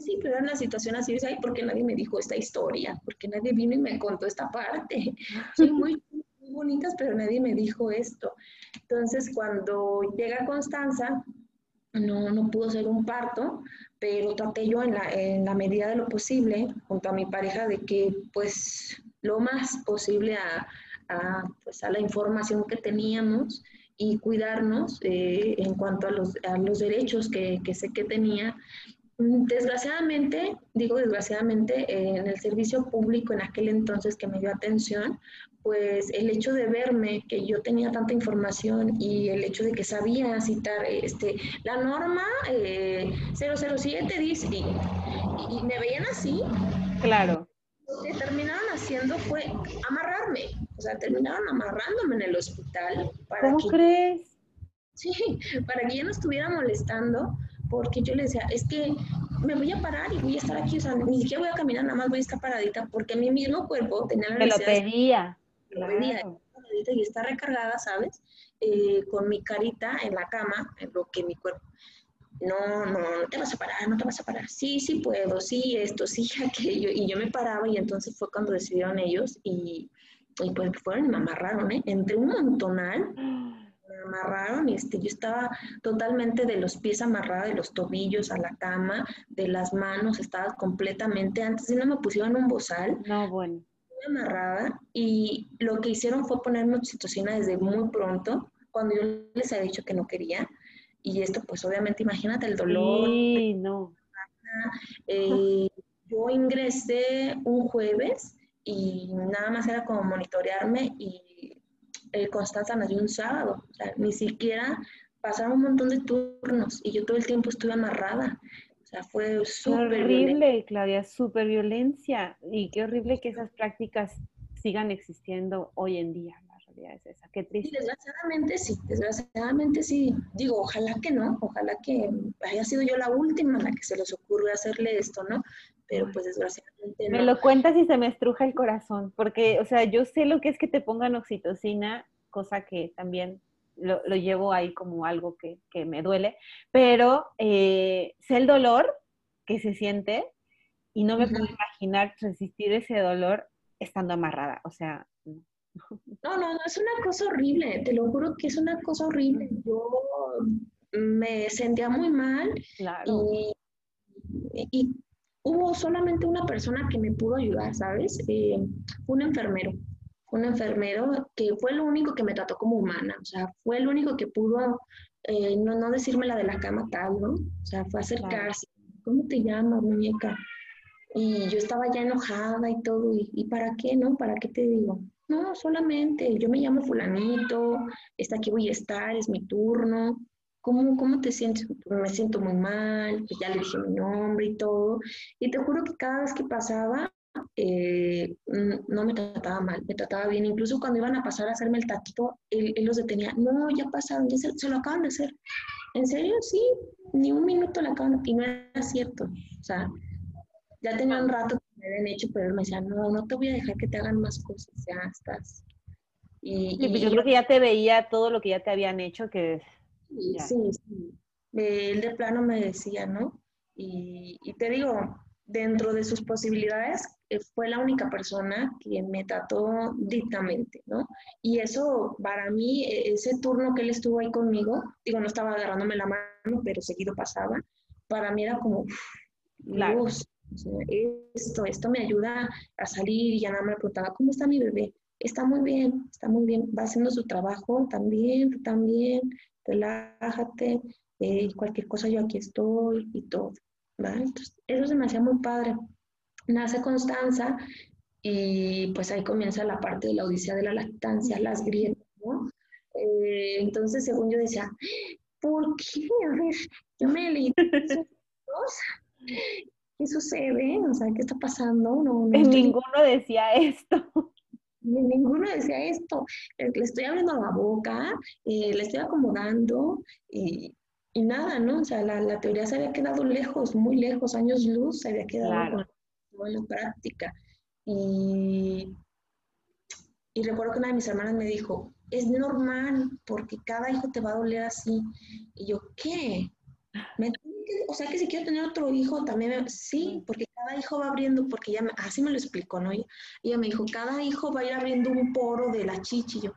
sí, pero era una situación así, ¿sabes? porque nadie me dijo esta historia? Porque nadie vino y me contó esta parte. Soy muy bonitas, pero nadie me dijo esto. Entonces, cuando llega Constanza, no, no pudo ser un parto, pero traté yo en la, en la medida de lo posible, junto a mi pareja, de que pues lo más posible a, a, pues, a la información que teníamos y cuidarnos eh, en cuanto a los, a los derechos que, que, sé que tenía. Desgraciadamente, digo desgraciadamente, en el servicio público en aquel entonces que me dio atención, pues el hecho de verme, que yo tenía tanta información y el hecho de que sabía citar este, la norma eh, 007 dice, y, y, me veían así. Claro. Lo que terminaron haciendo fue amarrarme, o sea, terminaron amarrándome en el hospital. Para ¿Cómo crees? Sí, para que ya no estuviera molestando, porque yo le decía, es que me voy a parar y voy a estar aquí, o sea, ni siquiera voy a caminar, nada más voy a estar paradita, porque mi mismo cuerpo tenía la necesidad. Te lo pedía y está recargada, ¿sabes? Eh, con mi carita en la cama, en lo que mi cuerpo. No, no, no te vas a parar, no te vas a parar. Sí, sí puedo, sí, esto, sí, aquello. Y yo me paraba y entonces fue cuando decidieron ellos y, y pues fueron y me amarraron, ¿eh? Entre un montonal, me amarraron y este, yo estaba totalmente de los pies amarrada, de los tobillos a la cama, de las manos, estaba completamente, antes de no me pusieron un bozal. No, bueno amarrada y lo que hicieron fue ponerme oxitocina desde muy pronto, cuando yo les había dicho que no quería. Y esto, pues obviamente, imagínate el dolor. Sí, no. Eh, yo ingresé un jueves y nada más era como monitorearme y eh, Constanza nació un sábado. O sea, ni siquiera pasaron un montón de turnos y yo todo el tiempo estuve amarrada sea, fue súper horrible, Claudia, súper violencia. Y qué horrible que esas prácticas sigan existiendo hoy en día. Realidad es esa. Qué triste. desgraciadamente sí, desgraciadamente sí. Digo, ojalá que no, ojalá que haya sido yo la última a la que se les ocurre hacerle esto, ¿no? Pero pues desgraciadamente no. Me lo cuentas y se me estruja el corazón, porque, o sea, yo sé lo que es que te pongan oxitocina, cosa que también lo, llevo ahí como algo que, me duele, pero eh, sé el dolor que se siente y no me puedo imaginar resistir ese dolor estando amarrada, o sea... No, no, no, es una cosa horrible, te lo juro que es una cosa horrible. Yo me sentía muy mal y, hubo solamente una persona que me pudo ayudar, ¿sabes? Eh, un enfermero un enfermero que fue el único que me trató como humana, o sea, fue el único que pudo eh, no, no decirme la de la cama tal, ¿no? O sea, fue acercarse, ¿cómo te llamas, muñeca? Y yo estaba ya enojada y todo, y, para qué, no? ¿Para qué te digo? No, solamente, yo me llamo fulanito, está aquí voy a estar, es mi turno. ¿Cómo, ¿Cómo te sientes? Me siento muy mal, pues ya le dije mi nombre y todo. Y te juro que cada vez que pasaba, eh, no me trataba mal, me trataba bien. Incluso cuando iban a pasar a hacerme el taquito, él, los detenía. No, ya pasaron, ya se, lo acaban de hacer. ¿En serio? Sí, ni un minuto lo acaban Y no era cierto. O sea, ya tenía un rato que me habían hecho, pero él me decía, no, no te voy a dejar que te hagan más cosas, ya estás. Y, pues yo creo que ya te veía todo lo que ya te habían hecho, que... Sí, sí, sí. Él de plano me decía, ¿no? Y, y te digo, dentro de sus posibilidades, eh, fue la única persona que me trató dictamente, ¿no? Y eso, para mí, e, ese turno que él estuvo ahí conmigo, digo, no estaba agarrándome la mano, pero seguido pasaba, para mí era como claro. esto, esto me ayuda a salir y ya nada me preguntaba, ¿cómo está mi bebé? Está muy bien, está muy bien, va haciendo su trabajo también, también, relájate, eh, cualquier cosa yo aquí estoy y todo, ¿vale? Entonces, eso se me hacía muy padre. Nace Constanza y pues ahí comienza la parte de la odisea de la lactancia, las grietas, ¿no? Eh, entonces, según yo decía, ¿por qué? A ver, yo me leí ¿Qué sucede? O sea, ¿qué está pasando? No, Ninguno decía esto. Ninguno decía esto. Le estoy abriendo la boca, eh, le estoy acomodando y, y, nada, ¿no? O sea, la, la, teoría se había quedado lejos, muy lejos, años luz, se había quedado con, la práctica. Y, y recuerdo que una de mis hermanas me dijo, es normal porque cada hijo te va a doler así. Y yo, ¿qué? O sea que si quiero tener otro hijo también, sí, porque cada hijo va abriendo, porque ya así me lo explicó, ¿no? Ella, me dijo, cada hijo va a ir abriendo un poro de la chichi. Y yo,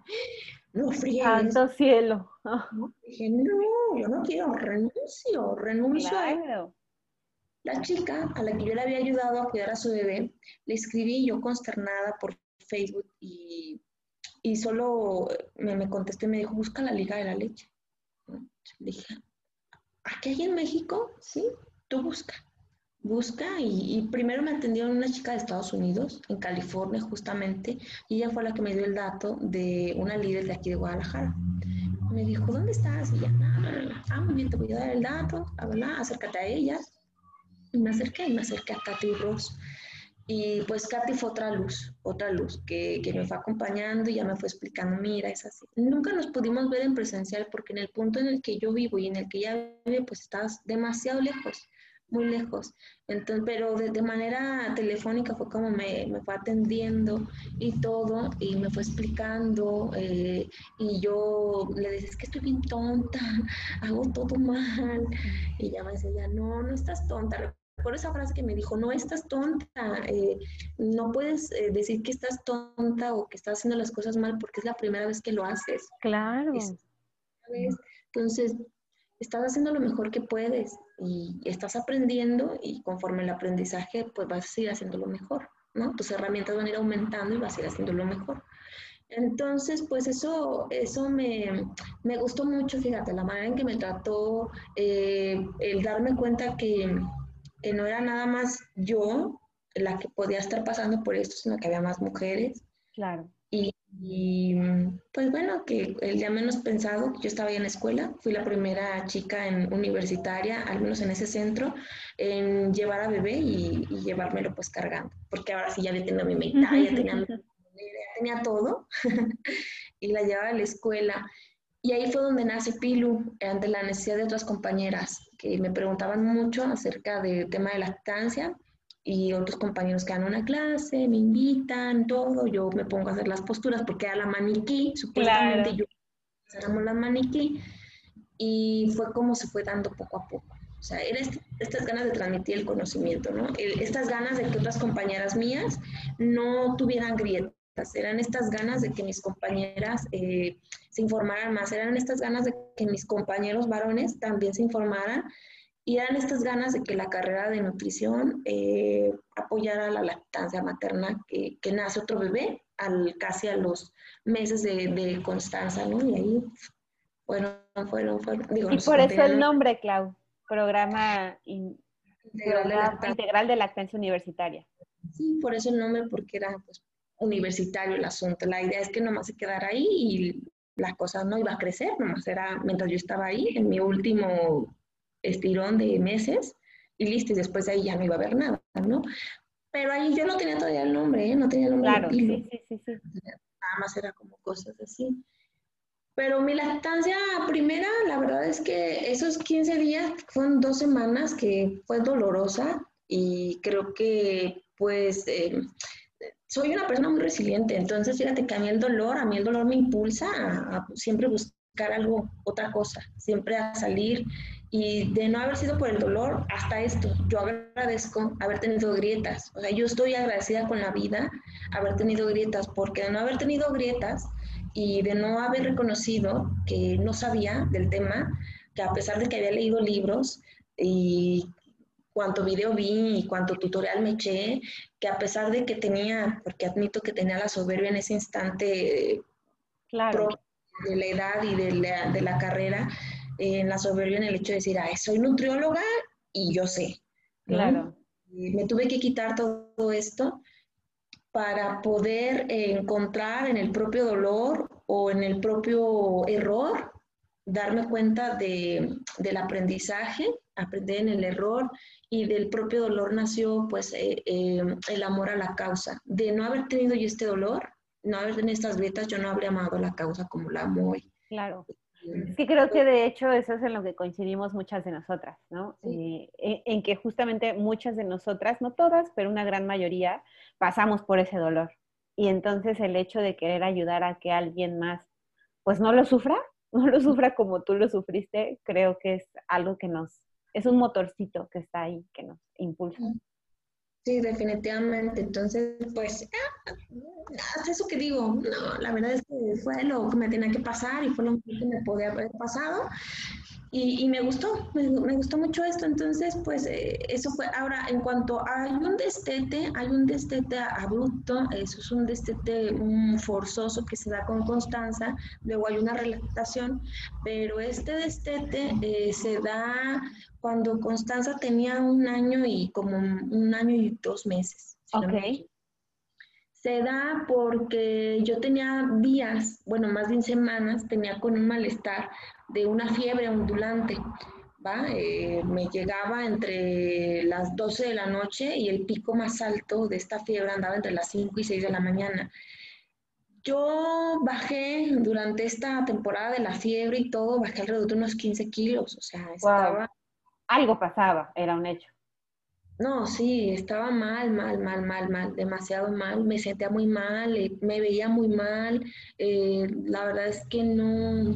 no frío. Santo cielo. Dije, no, yo no quiero, renuncio, renuncio a La chica a la que yo le había ayudado a cuidar a su bebé, le escribí yo consternada por Facebook y, y solo me, me contestó y me dijo, busca la liga de la leche. Le dije, aquí hay en México, sí, tú busca. Busca y, primero me atendió una chica de Estados Unidos, en California justamente, y ella fue la que me dio el dato de una líder de aquí de Guadalajara. Me dijo, ¿dónde estás? Y ya, ah, muy bien, te voy a dar el dato, acércate a ellas. Y me acerqué, y me acerqué a Katy Ross. Y pues Katy fue otra luz, otra luz que, que, me fue acompañando y ya me fue explicando, mira, es así. Nunca nos pudimos ver en presencial porque en el punto en el que yo vivo y en el que ella vive, pues estás demasiado lejos, muy lejos. Entonces, pero de, de manera telefónica fue como me, me, fue atendiendo y todo y me fue explicando eh, y yo le decía, es que estoy bien tonta, hago todo mal. Y ella me decía, no, no estás tonta por esa frase que me dijo, no estás tonta, eh, no puedes eh, decir que estás tonta o que estás haciendo las cosas mal porque es la primera vez que lo haces. Claro. entonces, estás haciendo lo mejor que puedes y estás aprendiendo y conforme el aprendizaje, pues vas a seguir haciendo lo mejor, ¿no? Tus herramientas van a ir aumentando y vas a ir haciendo lo mejor. Entonces, pues eso, eso me, me gustó mucho, fíjate, la manera en que me trató, eh, el darme cuenta que que no era nada más yo la que podía estar pasando por esto, sino que había más mujeres. Claro. Y, pues bueno, que el día menos pensado, yo estaba ahí en la escuela, fui la primera chica en universitaria, al menos en ese centro, en llevar a bebé y, llevármelo pues cargando, porque ahora sí ya había tenido mi mitad, ya tenía, tenía todo, y la llevaba a la escuela. Y ahí fue donde nace Pilu, ante la necesidad de otras compañeras que me preguntaban mucho acerca del tema de lactancia y otros compañeros que dan una clase, me invitan, todo, yo me pongo a hacer las posturas porque era la maniquí, supuestamente yo éramos la maniquí y fue como se fue dando poco a poco. O sea, eran estas ganas de transmitir el conocimiento, ¿no? estas ganas de que otras compañeras mías no tuvieran grietas eran estas ganas de que mis compañeras eh, se informaran más, eran estas ganas de que mis compañeros varones también se informaran y eran estas ganas de que la carrera de nutrición eh, apoyara la lactancia materna, que, que, nace otro bebé al, casi a los meses de, de Constanza, ¿no? Y ahí, bueno, fueron, fueron, digo, Y por eso el nombre, Clau, Programa integral, de integral de Lactancia Universitaria. Sí, por eso el nombre, porque era pues, universitario el asunto. La idea es que nomás se quedara ahí y la cosa no iba a crecer, nomás era mientras yo estaba ahí, en mi último estirón de meses, y listo, y después de ahí ya no iba a haber nada, ¿no? Pero ahí yo no tenía todavía el nombre, ¿eh? No tenía el nombre. Claro, sí, sí, sí, Nada más era como cosas así. Pero mi lactancia primera, la verdad es que esos 15 días fueron dos semanas que fue dolorosa y creo que pues eh, soy una persona muy resiliente, entonces fíjate que a mí el dolor, a mí el dolor me impulsa a, siempre buscar algo, otra cosa, siempre a salir. Y de no haber sido por el dolor hasta esto, yo agradezco haber tenido grietas, o sea, yo estoy agradecida con la vida haber tenido grietas, porque de no haber tenido grietas y de no haber reconocido que no sabía del tema, que a pesar de que había leído libros y cuánto video vi y cuánto tutorial me eché, que a pesar de que tenía, porque admito que tenía la soberbia en ese instante claro. de la edad y de la, de la carrera, eh, en la soberbia en el hecho de decir, ay, soy nutrióloga y yo sé. Claro. me tuve que quitar todo esto para poder encontrar en el propio dolor o en el propio error, darme cuenta de, del aprendizaje, aprender en el error y del propio dolor nació pues eh, eh, el amor a la causa. De no haber tenido yo este dolor, no haber tenido estas grietas, yo no habría amado la causa como la amo hoy. Claro. Es que creo que de hecho eso es en lo que coincidimos muchas de nosotras, ¿no? Eh, en, que justamente muchas de nosotras, no todas, pero una gran mayoría, pasamos por ese dolor. Y entonces el hecho de querer ayudar a que alguien más, pues no lo sufra, no lo sufra como tú lo sufriste, creo que es algo que nos, es un motorcito que está ahí, que nos impulsa. Sí, definitivamente. Entonces, pues, ah, eso que digo, no, la verdad es que fue lo que me tenía que pasar y fue lo que me podía haber pasado. Y, me gustó, me, gustó mucho esto. Entonces, pues, eh, eso fue. Ahora, en cuanto hay un destete, hay un destete abrupto, eso es un destete forzoso que se da con constanza, luego hay una relatación, pero este destete eh, se da cuando Constanza tenía un año y como un año y dos meses. ok. Se da porque yo tenía días, bueno, más de semanas, tenía con un malestar de una fiebre ondulante. ¿va? Eh, me llegaba entre las 12 de la noche y el pico más alto de esta fiebre andaba entre las 5 y 6 de la mañana. Yo bajé durante esta temporada de la fiebre y todo, bajé alrededor de unos 15 kilos, o sea, estaba algo pasaba, era un hecho. No, sí, estaba mal, mal, mal, mal, mal, demasiado mal, me sentía muy mal, eh, me veía muy mal, eh, la verdad es que no,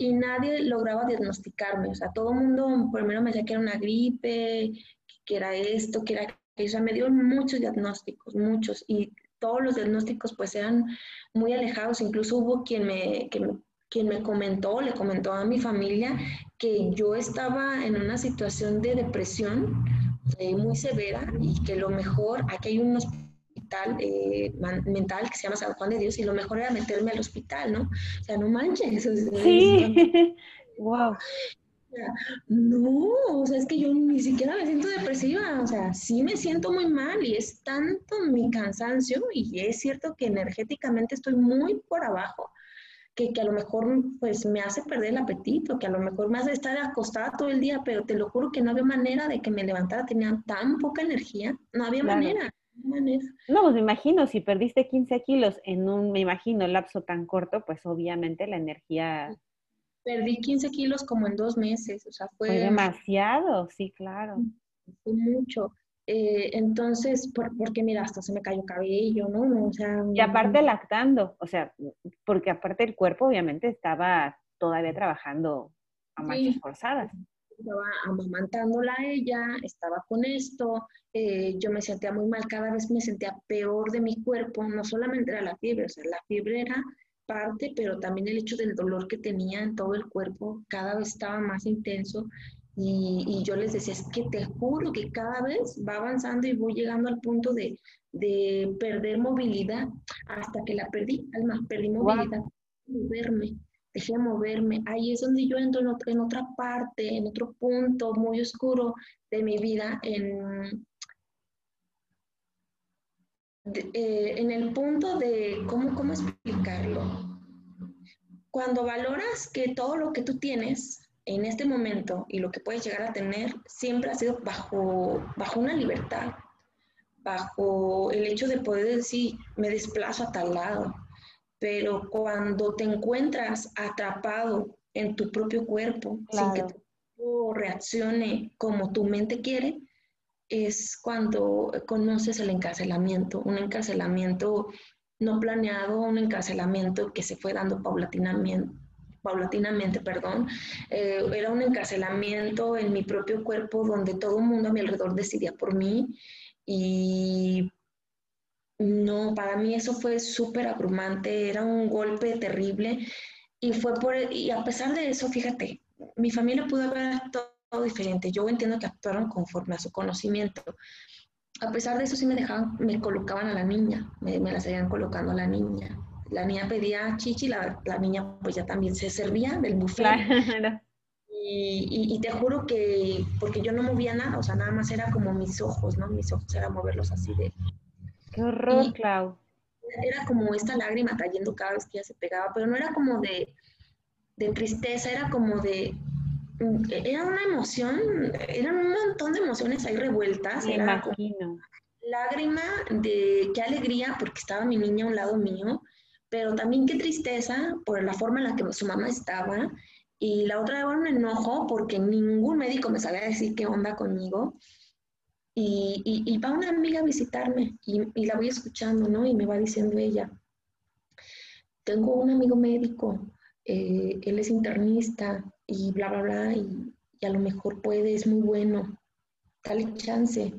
y nadie lograba diagnosticarme, o sea, todo el mundo primero me decía que era una gripe, que era esto, que era aquello, me dio muchos diagnósticos, muchos, y todos los diagnósticos pues eran muy alejados, incluso hubo quien me quien me comentó, le comentó a mi familia que yo estaba en una situación de depresión eh, muy severa y que lo mejor, aquí hay un hospital eh, mental que se llama San Juan de Dios y lo mejor era meterme al hospital, ¿no? O sea, no manches. sí, wow. No, o sea, es que yo ni siquiera me siento depresiva, o sea, sí me siento muy mal y es tanto mi cansancio y es cierto que energéticamente estoy muy por abajo, que, a lo mejor pues me hace perder el apetito, que a lo mejor me hace estar acostada todo el día, pero te lo juro que no había manera de que me levantara, tenía tan poca energía, no había manera. No, pues me imagino, si perdiste 15 kilos en un, me imagino, lapso tan corto, pues obviamente la energía... Perdí 15 kilos como en dos meses, o sea, fue... Fue demasiado, sí, claro. Fue mucho. Eh, entonces, porque mira, hasta se me cayó cabello, ¿no? O sea, y aparte lactando, o sea, porque aparte el cuerpo obviamente estaba todavía trabajando a marchas forzadas. Estaba amamantándola a ella, estaba con esto, eh, yo me sentía muy mal, cada vez me sentía peor de mi cuerpo, no solamente era la fiebre, o sea, la fiebre era parte, pero también el hecho del dolor que tenía en todo el cuerpo cada vez estaba más intenso y, yo les decía, es que te juro que cada vez va avanzando y voy llegando al punto de, de perder movilidad hasta que la perdí, alma, perdí movilidad, moverme, dejé de moverme. Ahí es donde yo entro en otra, en otra parte, en otro punto muy oscuro de mi vida, en, eh, en el punto de, ¿cómo, ¿cómo explicarlo? Cuando valoras que todo lo que tú tienes en este momento y lo que puedes llegar a tener siempre ha sido bajo, bajo una libertad, bajo el hecho de poder decir, me desplazo a tal lado. Pero cuando te encuentras atrapado en tu propio cuerpo, sin que tu reaccione como tu mente quiere, es cuando conoces el encarcelamiento, un encarcelamiento no planeado, un encarcelamiento que se fue dando paulatinamente, paulatinamente, perdón, eh, era un encarcelamiento en mi propio cuerpo donde todo el mundo a mi alrededor decidía por mí y no, para mí eso fue súper abrumante, era un golpe terrible y fue por, y a pesar de eso, fíjate, mi familia pudo haber actuado diferente. Yo entiendo que actuaron conforme a su conocimiento. A pesar de eso, sí me dejaban, me colocaban a la niña, me, la seguían colocando a la niña. La niña pedía chichi, la, la niña pues ya también se servía del buffet. Claro. Y, y, te juro que, porque yo no movía nada, o sea, nada más era como mis ojos, ¿no? Mis ojos era moverlos así de... Qué horror, Clau. Era como esta lágrima cayendo cada vez que ella se pegaba, pero no era como de, de tristeza, era como de... Era una emoción, eran un montón de emociones ahí revueltas. Me imagino. lágrima de qué alegría porque estaba mi niña a un lado mío, pero también qué tristeza por la forma en la que su mamá estaba y la otra era un enojo porque ningún médico me sabía decir qué onda conmigo. Y, y, va una amiga a visitarme y, y, la voy escuchando, ¿no? Y me va diciendo ella, tengo un amigo médico, eh, él es internista y bla, bla, bla, y, a lo mejor puede, es muy bueno, dale chance.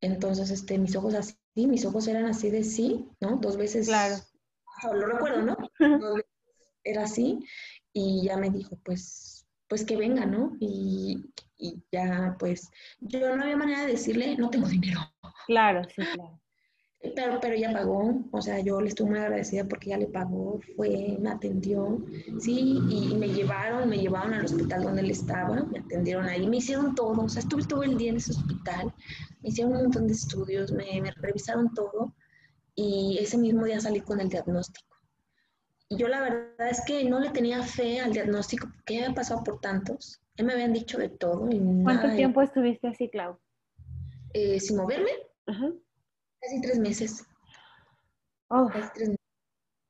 Entonces, este, mis ojos así, mis ojos eran así de sí, ¿no? Dos veces. Claro. Lo recuerdo, ¿no? era así y ya me dijo, pues, pues que venga, ¿no? Y, y, ya, pues, yo no había manera de decirle, no tengo dinero. Claro, sí, claro. Pero, pero ella pagó, o sea, yo le estoy muy agradecida porque ella le pagó, fue, me atendió, sí, y, me llevaron, me llevaron al hospital donde él estaba, me atendieron ahí, me hicieron todo, o sea, estuve todo el día en ese hospital, me hicieron un montón de estudios, me, me revisaron todo y ese mismo día salí con el diagnóstico yo la verdad es que no le tenía fe al diagnóstico porque ya había pasado por tantos. Ya me habían dicho de todo. ¿Cuánto tiempo estuviste así, Clau? Eh, sin moverme. Casi tres meses. Oh.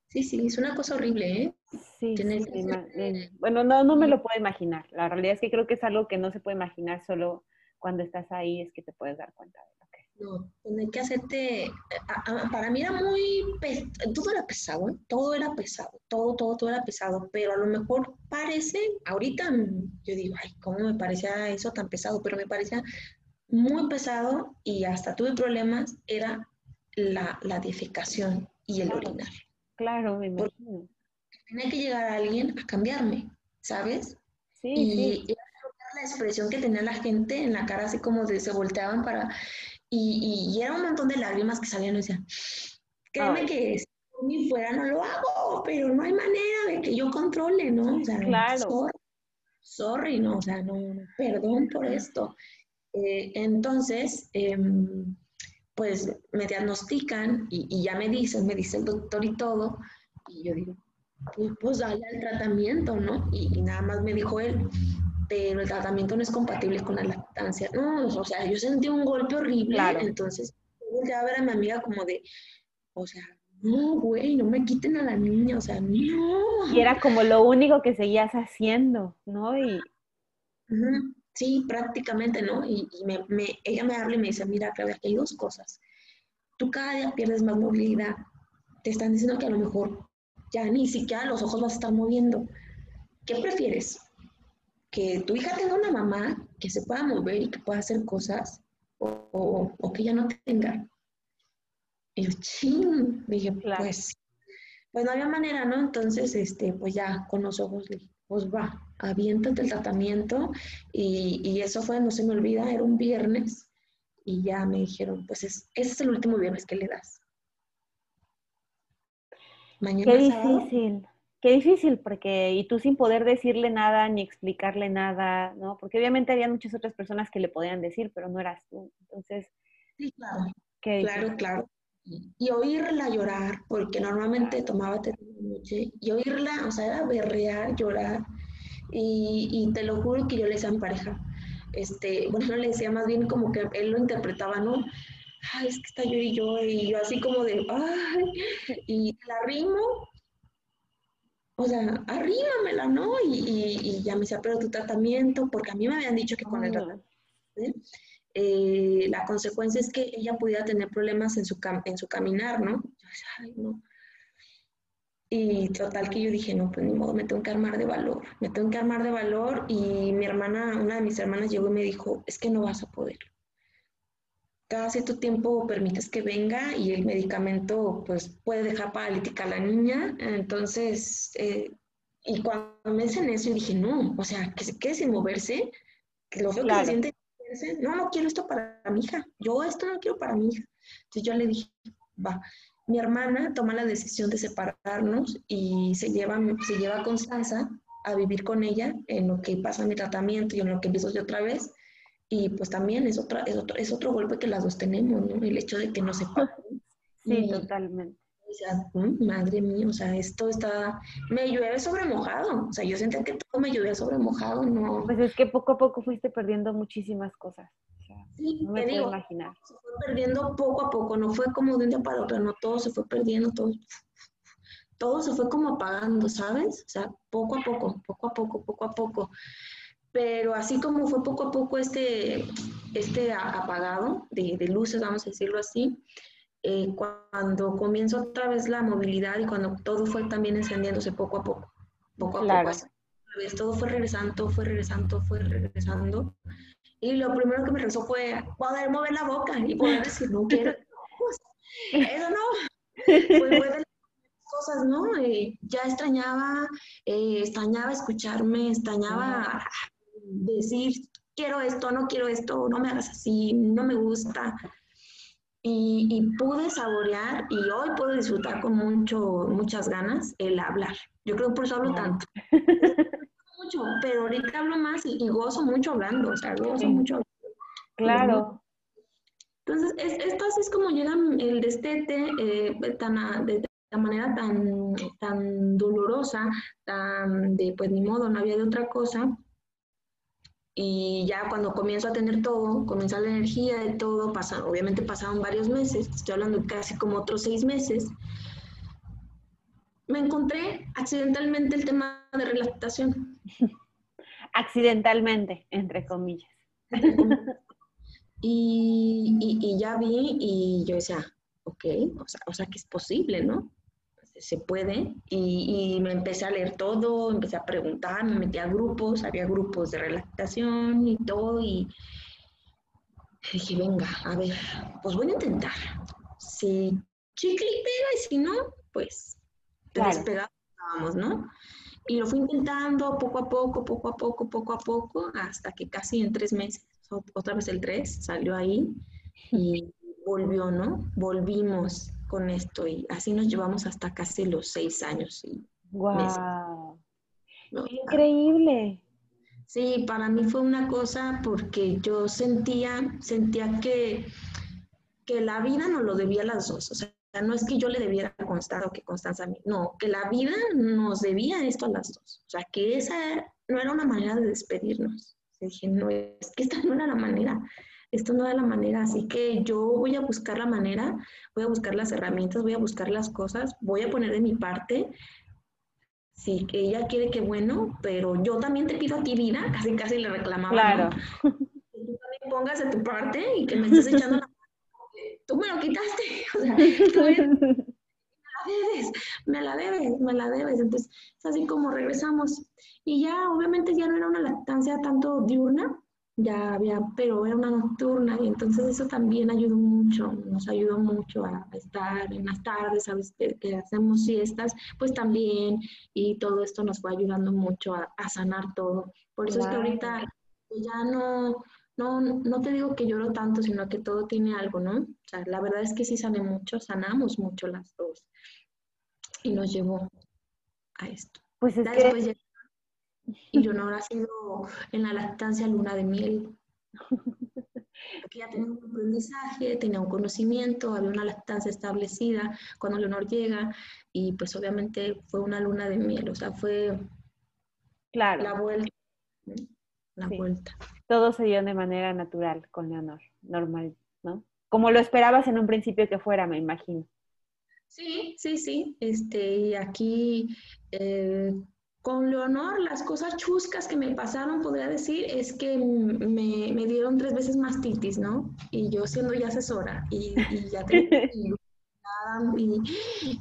Sí, sí, es una cosa horrible, ¿eh? Sí, sí, bueno, no, no me lo puedo imaginar. La realidad es que creo que es algo que no se puede imaginar solo cuando estás ahí, es que te puedes dar cuenta de no, hay que hacerte, para mí era muy, todo era pesado, ¿eh? todo era pesado, todo, todo, todo era pesado, pero a lo mejor parece, ahorita yo digo, ay, ¿cómo me parecía eso tan pesado? Pero me parecía muy pesado y hasta tuve problemas, era la, la defecación y el orinar. Claro, me imagino. tenía que llegar a alguien a cambiarme, ¿sabes? Sí, y, sí. la expresión que tenía la gente en la cara, así como de se volteaban para, y, y, era un montón de lágrimas que salían y decían, créeme que si ni fuera no lo hago, pero no hay manera de que yo controle, ¿no? O sea, claro. Sorry, no, o sea, no, perdón por esto. Eh, entonces, em, pues me diagnostican y, y, ya me dicen, me dice el doctor y todo, y yo digo, pues, pues dale el tratamiento, ¿no? Y, y, nada más me dijo él, pero el tratamiento no es compatible con la lactancia. No, o sea, yo sentí un golpe horrible, entonces volteé a ver a mi amiga como de, o sea, no, güey, no me quiten a la niña, o sea, no. Y era como lo único que seguías haciendo, ¿no? Y... Sí, prácticamente, ¿no? Y, me, ella me habla y me dice, mira, Claudia, hay dos cosas. Tú cada día pierdes más movilidad. Te están diciendo que a lo mejor ya ni siquiera los ojos vas a estar moviendo. ¿Qué prefieres? Que tu hija tenga una mamá que se pueda mover y que pueda hacer cosas, o, o, que ella no tenga. Y yo, ching, dije, pues, pues no había manera, ¿no? Entonces, este, pues ya con los ojos le dije, pues va, aviéntate el tratamiento. Y, y, eso fue, no se me olvida, era un viernes. Y ya me dijeron, pues es, ese es el último viernes que le das. Mañana Qué difícil. Qué difícil, porque y tú sin poder decirle nada ni explicarle nada, ¿no? Porque obviamente había muchas otras personas que le podían decir, pero no eras tú. Entonces, sí, claro. claro, claro. Y oírla llorar, porque normalmente tomaba té de noche, y oírla, o sea, era berrear, llorar, y, y te lo juro que yo le decía a mi pareja, este, bueno, le decía más bien como que él lo interpretaba, ¿no? Ay, es que está yo y yo, y yo así como de, ay, y la rimo, o sea, arrímamela, ¿no? Y, ya me decía, pero tu tratamiento, porque a mí me habían dicho que con el tratamiento, eh, la consecuencia es que ella pudiera tener problemas en su, en su caminar, ¿no? Ay, no. Y total que yo dije, no, pues ni modo, me tengo que armar de valor, me tengo que armar de valor y mi hermana, una de mis hermanas llegó y me dijo, es que no vas a poder cada cierto tiempo permites que venga y el medicamento pues puede dejar paralítica a la niña. Entonces, eh, y cuando me dicen eso, yo dije, no, o sea, que se quede sin moverse, que lo veo que se siente, no, no quiero esto para mi hija, yo esto no quiero para mi hija. Entonces yo le dije, va, mi hermana toma la decisión de separarnos y se lleva, se lleva a Constanza a vivir con ella en lo que pasa mi tratamiento y en lo que empiezo yo otra vez. Y pues también es, otra, es, otro, es otro golpe que las dos tenemos, ¿no? El hecho de que nos separamos. Sí, totalmente. O sea, mm, madre mía, o sea, esto está, me llueve sobre mojado, o sea, yo sentía que todo me llovía sobre mojado, no. Pues es que poco a poco fuiste perdiendo muchísimas cosas. sí, no me puedo imaginar. Se fue perdiendo poco a poco, no fue como de un día para otro, no, todo se fue perdiendo, todo, todo se fue como apagando, ¿sabes? O sea, poco a poco, poco a poco, poco a poco. Pero así como fue poco a poco este, este apagado de, de luces, vamos a decirlo así, eh, cuando comienza otra vez la movilidad y cuando todo fue también encendiéndose poco a poco, poco a poco. todo fue regresando, fue regresando, fue regresando. Y lo primero que me rezó fue poder mover la boca y poder decir, no quiero. Eso no. Fue, de las cosas, ¿no? Eh, ya extrañaba, eh, extrañaba escucharme, extrañaba decir, quiero esto, no quiero esto, no me hagas así, no me gusta y, pude saborear y hoy puedo disfrutar con mucho, muchas ganas el hablar. Yo creo que por eso hablo tanto. mucho, pero ahorita hablo más y, gozo mucho hablando, o sea, gozo mucho Claro. Entonces, esto así es como llega el destete eh, tan, de, de manera tan, tan dolorosa, tan de pues ni modo, no había de otra cosa. Y ya cuando comienzo a tener todo, comienza la energía de todo, pasa, obviamente pasaron varios meses, estoy hablando casi como otros seis meses, me encontré accidentalmente el tema de relactación. Accidentalmente, entre comillas. Y, y, ya vi y yo decía, ok, o sea, o sea que es posible, ¿no? Se puede. Y, me empecé a leer todo, empecé a preguntar, me metí a grupos, había grupos de relactación y todo. Y dije, venga, a ver, pues voy a intentar. Si chicle y y si no, pues claro. despegamos, ¿no? Y lo fui intentando poco a poco, poco a poco, poco a poco, hasta que casi en tres meses, otra vez el tres, salió ahí y volvió, ¿no? Volvimos con esto y así nos llevamos hasta casi los seis años. Y ¡Wow! Increíble. Sí, para mí fue una cosa porque yo sentía, sentía que, que la vida nos lo debía a las dos. O sea, no es que yo le debiera a Constanza o que Constanza a mí. No, que la vida nos debía esto a las dos. O sea, que esa no era una manera de despedirnos. Dije, no, es que esta no era la manera esto no da la manera, así que yo voy a buscar la manera, voy a buscar las herramientas, voy a buscar las cosas, voy a poner de mi parte. Si ella quiere que bueno, pero yo también te pido a ti vida, casi casi le reclamaba. Claro. Que tú también pongas de tu parte y que me estés echando la tú me lo quitaste, o sea, me la debes, me la debes, me la debes. Entonces, es así como regresamos. Y ya, obviamente, ya no era una lactancia tanto diurna, ya había, pero era una nocturna y entonces eso también ayudó mucho, nos ayudó mucho a, estar en las tardes, sabes que, que, hacemos siestas, pues también y todo esto nos fue ayudando mucho a, sanar todo. Por eso es que ahorita ya no, no, no te digo que lloro tanto, sino que todo tiene algo, ¿no? O sea, la verdad es que sí sané mucho, sanamos mucho las dos y nos llevó a esto. Pues es que... Y yo no ha sido en la lactancia luna de miel. Porque ya tenía un aprendizaje, tenía un conocimiento, había una lactancia establecida cuando Leonor llega y pues obviamente fue una luna de miel, o sea, fue claro. la vuelta. La vuelta. Todo se dio de manera natural con Leonor, normal, ¿no? Como lo esperabas en un principio que fuera, me imagino. Sí, sí, sí. Este, y aquí eh, con Leonor, las cosas chuscas que me pasaron, podría decir, es que me, me dieron tres veces mastitis, ¿no? Y yo siendo ya asesora y, y ya tenía y,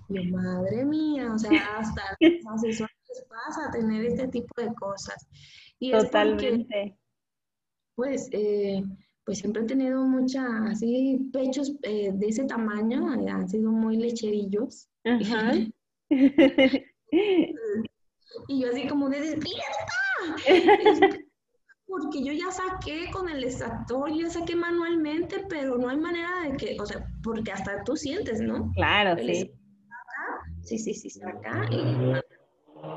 y madre mía, o sea, hasta los asesores les pasa tener este tipo de cosas. Y Totalmente. pues, eh, pues siempre he tenido muchas, así, pechos eh, de ese tamaño, eh, han sido muy lecherillos. Ajá. Y yo así como de despierta. porque yo ya saqué con el extractor, yo ya saqué manualmente, pero no hay manera de que, o sea, porque hasta tú sientes, ¿no? Claro, sí. sí, sí, sí, saca y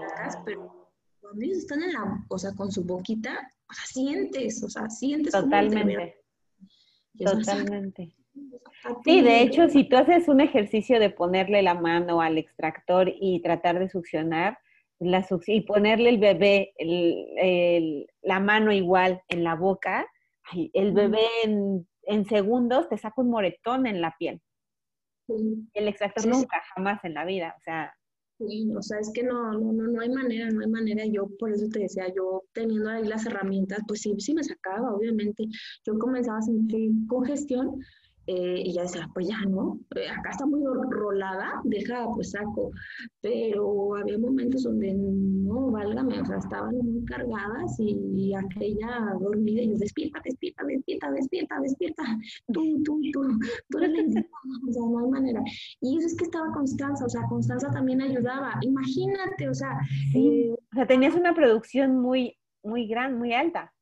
sacas, pero cuando ellos están en la, o sea, con su boquita, o sea, sientes, o sea, sientes Totalmente. Totalmente. Sí, de hecho, si tú haces un ejercicio de ponerle la mano al extractor y tratar de succionar, la y ponerle el bebé la mano igual en la boca, el bebé en, segundos te saca un moretón en la piel. El extractor nunca, jamás en la vida, o sea. Sí, o sea, es que no, no, no, no hay manera, no hay manera. Yo por eso te decía, yo teniendo ahí las herramientas, pues sí, sí me sacaba, obviamente. Yo comenzaba a sentir congestión, eh, y ya decía, pues ya no, eh, acá está muy rolada, deja, pues saco. Pero había momentos donde no, válgame, o sea, estaban muy cargadas y, aquella dormida y yo, despierta, despierta, despierta, despierta, despierta, tú, tú, tú, tú eres la o sea, no hay manera. Y eso es que estaba Constanza, o sea, Constanza también ayudaba, imagínate, o sea. Sí, eh, o sea, tenías una producción muy, muy grande, muy alta.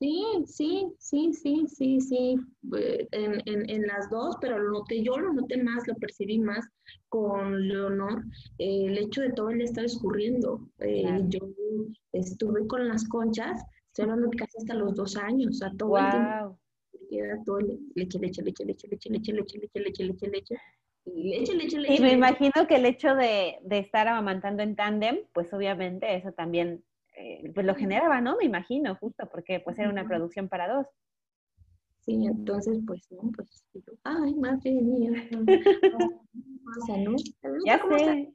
Sí, sí, sí, sí, sí, sí, eh, en, en, en, las dos, pero lo noté, yo lo noté más, lo percibí más con Leonor, eh, el hecho de todo el estar escurriendo. Eh, yo estuve con las conchas, estoy hablando casi hasta los dos años, o sea, todo el tiempo. Era todo leche, leche, leche, leche, leche, leche, leche, leche, leche, leche, leche. Leche, leche, leche. Y me imagino que el hecho de, de estar amamantando en tándem, pues obviamente eso también eh, pues lo generaba, ¿no? Me imagino, justo porque pues era una producción para dos. Sí, entonces pues no, pues ay, madre mía, no, pasa, ¿no? Ya sé.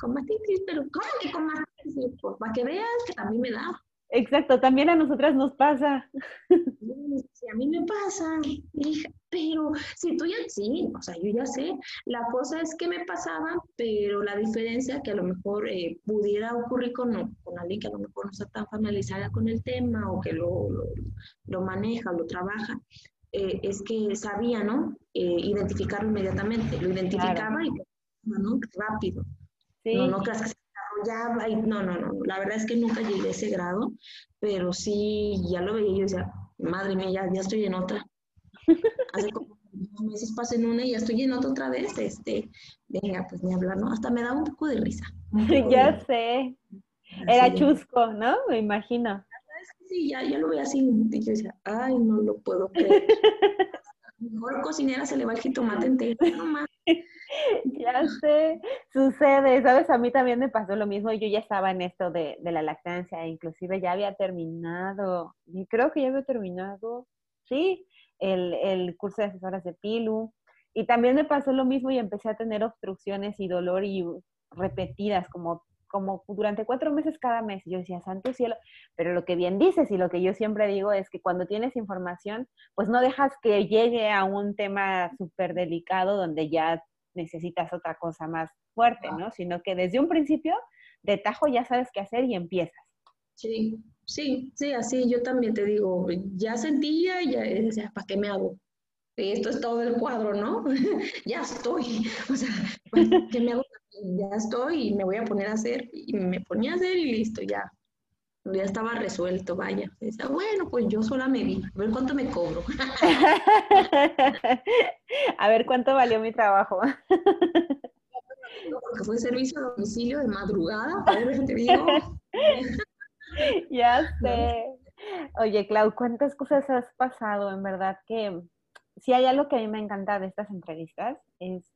Con mastitis, pero ¿cómo que con mastitis? Pues para que veas que también me da. Exacto, también a nosotras nos pasa. Sí, a mí me pasa, pero si tú ya, sí, o sea, yo ya sé, la cosa es que me pasaba, pero la diferencia que a lo mejor eh, pudiera ocurrir con, con alguien que a lo mejor no está tan familiarizada con el tema o que lo, lo, maneja o lo trabaja, eh, es que sabía, ¿no? Eh, identificarlo inmediatamente, lo identificaba y, ¿no? Rápido. Sí. No, no creas que ya, no, no, no, la verdad es que nunca llegué a ese grado, pero sí, ya lo veía y yo decía, madre mía, ya, estoy en otra. Hace como unos meses pasé en una y ya estoy en otra otra vez, este, venga, pues ni hablar, ¿no? Hasta me da un poco de risa. ya sé. Era chusco, ¿no? Me imagino. Sí, ya, ya lo veía así y yo decía, ay, no lo puedo creer. Mejor cocinera se le va el jitomate entero, no más. ya sé, sucede, ¿sabes? A mí también me pasó lo mismo, yo ya estaba en esto de, la lactancia, inclusive ya había terminado, y creo que ya había terminado, sí, el, el curso de asesoras de Pilu, y también me pasó lo mismo y empecé a tener obstrucciones y dolor y repetidas, como como durante cuatro meses cada mes. Yo decía, santo cielo, pero lo que bien dices y lo que yo siempre digo es que cuando tienes información, pues no dejas que llegue a un tema súper delicado donde ya necesitas otra cosa más fuerte, ¿no? Sino que desde un principio, de tajo ya sabes qué hacer y empiezas. Sí, sí, sí, así yo también te digo, ya sentía y ya decía, ¿para qué me hago? Esto es todo el cuadro, ¿no? ya estoy. O sea, ¿qué me hago? Ya estoy y me voy a poner a hacer. Y me ponía a hacer y listo, ya. Ya estaba resuelto, vaya. Decía, bueno, pues yo sola me vi. A ver cuánto me cobro. a ver cuánto valió mi trabajo. Porque fue servicio a domicilio de madrugada, a ver, te digo. ya sé. Oye, Clau, ¿cuántas cosas has pasado? En verdad que si hay algo que a mí me encanta de estas entrevistas es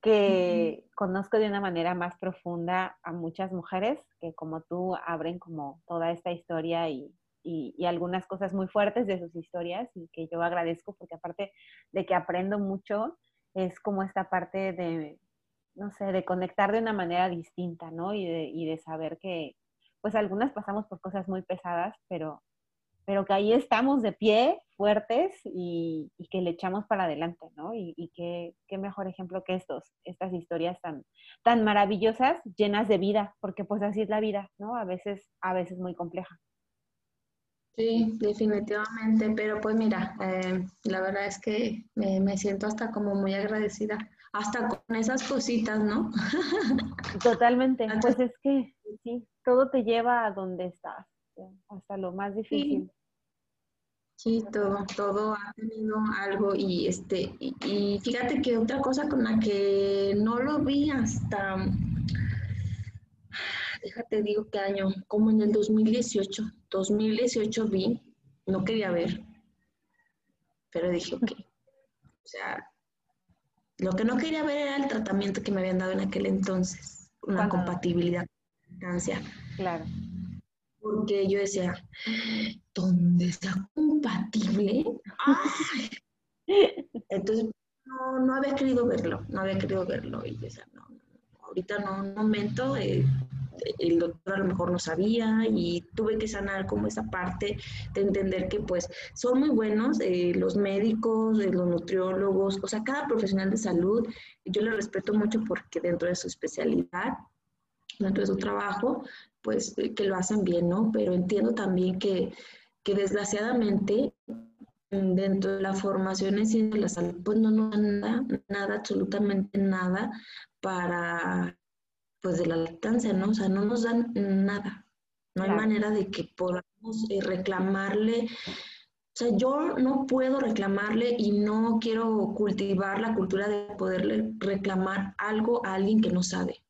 que conozco de una manera más profunda a muchas mujeres que como tú abren como toda esta historia y, y, algunas cosas muy fuertes de sus historias y que yo agradezco porque aparte de que aprendo mucho, es como esta parte de, no sé, de conectar de una manera distinta, ¿no? Y de, y de saber que, pues algunas pasamos por cosas muy pesadas, pero pero que ahí estamos de pie, fuertes y, que le echamos para adelante, ¿no? Y, qué, mejor ejemplo que estos, estas historias tan, tan maravillosas, llenas de vida, porque pues así es la vida, ¿no? A veces, a veces muy compleja. Sí, definitivamente, pero pues mira, eh, la verdad es que me, siento hasta como muy agradecida, hasta con esas cositas, ¿no? Totalmente, pues es que sí, todo te lleva a donde estás hasta lo más difícil. Sí, todo, todo ha tenido algo y este, y, fíjate que otra cosa con la que no lo vi hasta, déjate digo qué año, como en el 2018, 2018 vi, no quería ver, pero dije, ok, o sea, lo que no quería ver era el tratamiento que me habían dado en aquel entonces, una compatibilidad Claro. Porque yo decía, ¿dónde está compatible? Entonces, no, no, había querido verlo, no había querido verlo. Y decía, no, ahorita no, un momento, eh, el doctor a lo mejor no sabía y tuve que sanar como esa parte de entender que pues son muy buenos eh, los médicos, eh, los nutriólogos, o sea, cada profesional de salud, yo le respeto mucho porque dentro de su especialidad dentro de su trabajo, pues eh, que lo hacen bien, ¿no? Pero entiendo también que, que desgraciadamente dentro de la formación en de la salud, pues no nos dan nada, nada, absolutamente nada para, pues de la lactancia, ¿no? O sea, no nos dan nada. No hay manera de que podamos eh, reclamarle. O sea, yo no puedo reclamarle y no quiero cultivar la cultura de poderle reclamar algo a alguien que no sabe.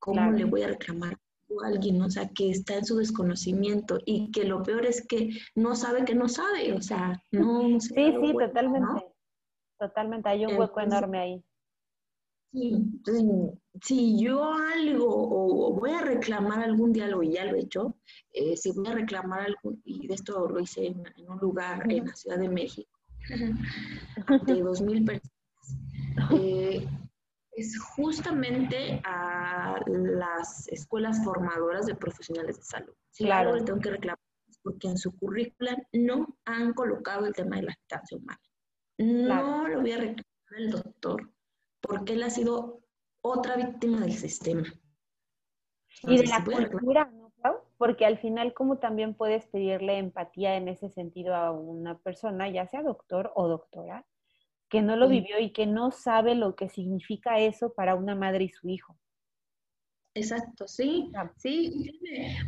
¿Cómo le voy a reclamar a alguien, o sea, que está en su desconocimiento y que lo peor es que no sabe que no sabe, o sea, no, Sí, sí, totalmente. Totalmente, hay un hueco enorme ahí. Sí, entonces, si yo algo o, voy a reclamar algún diálogo, y ya lo he hecho, eh, si voy a reclamar algo, y de esto lo hice en, un lugar en la Ciudad de México, de dos mil personas, eh, es justamente a las escuelas formadoras de profesionales de salud. Si claro. algo tengo que reclamar porque en su currícula no han colocado el tema de la lactancia humana. No lo voy a reclamar al doctor porque él ha sido otra víctima del sistema. y de la cultura, ¿no, Porque al final, como también puedes pedirle empatía en ese sentido a una persona, ya sea doctor o doctora, que no lo vivió y que no sabe lo que significa eso para una madre y su hijo. Exacto, sí, sí,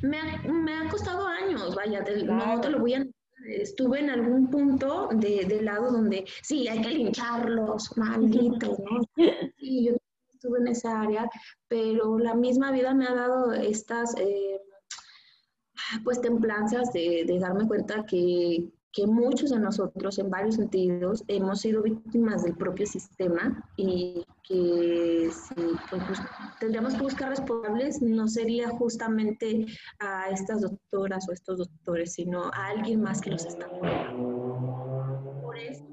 me ha, costado años, vaya, no te lo voy a estuve en algún punto de, lado donde sí, hay que lincharlos, malditos, ¿no? Sí, yo estuve en esa área, pero la misma vida me ha dado estas, eh, pues, templanzas de, de darme cuenta que, que muchos de nosotros en varios sentidos hemos sido víctimas del propio sistema y que si pues, tendríamos que buscar responsables no sería justamente a estas doctoras o estos doctores, sino a alguien más que los está cuidando. Por eso,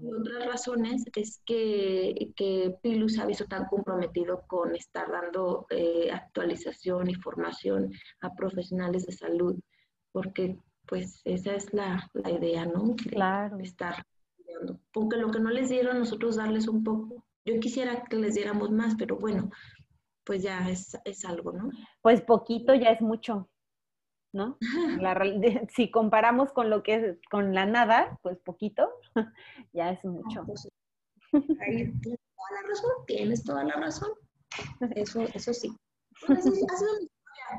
y otras razones es que, que Pilus ha visto tan comprometido con estar dando eh, actualización y formación a profesionales de salud, porque pues esa es la, idea, ¿no? claro. Estar porque lo que no les dieron, nosotros darles un poco. Yo quisiera que les diéramos más, pero bueno, pues ya es, algo, ¿no? Pues poquito ya es mucho, ¿no? si comparamos con lo que es con la nada, pues poquito, ya es mucho. Pues, tienes toda la razón, tienes toda la razón. Eso, eso sí.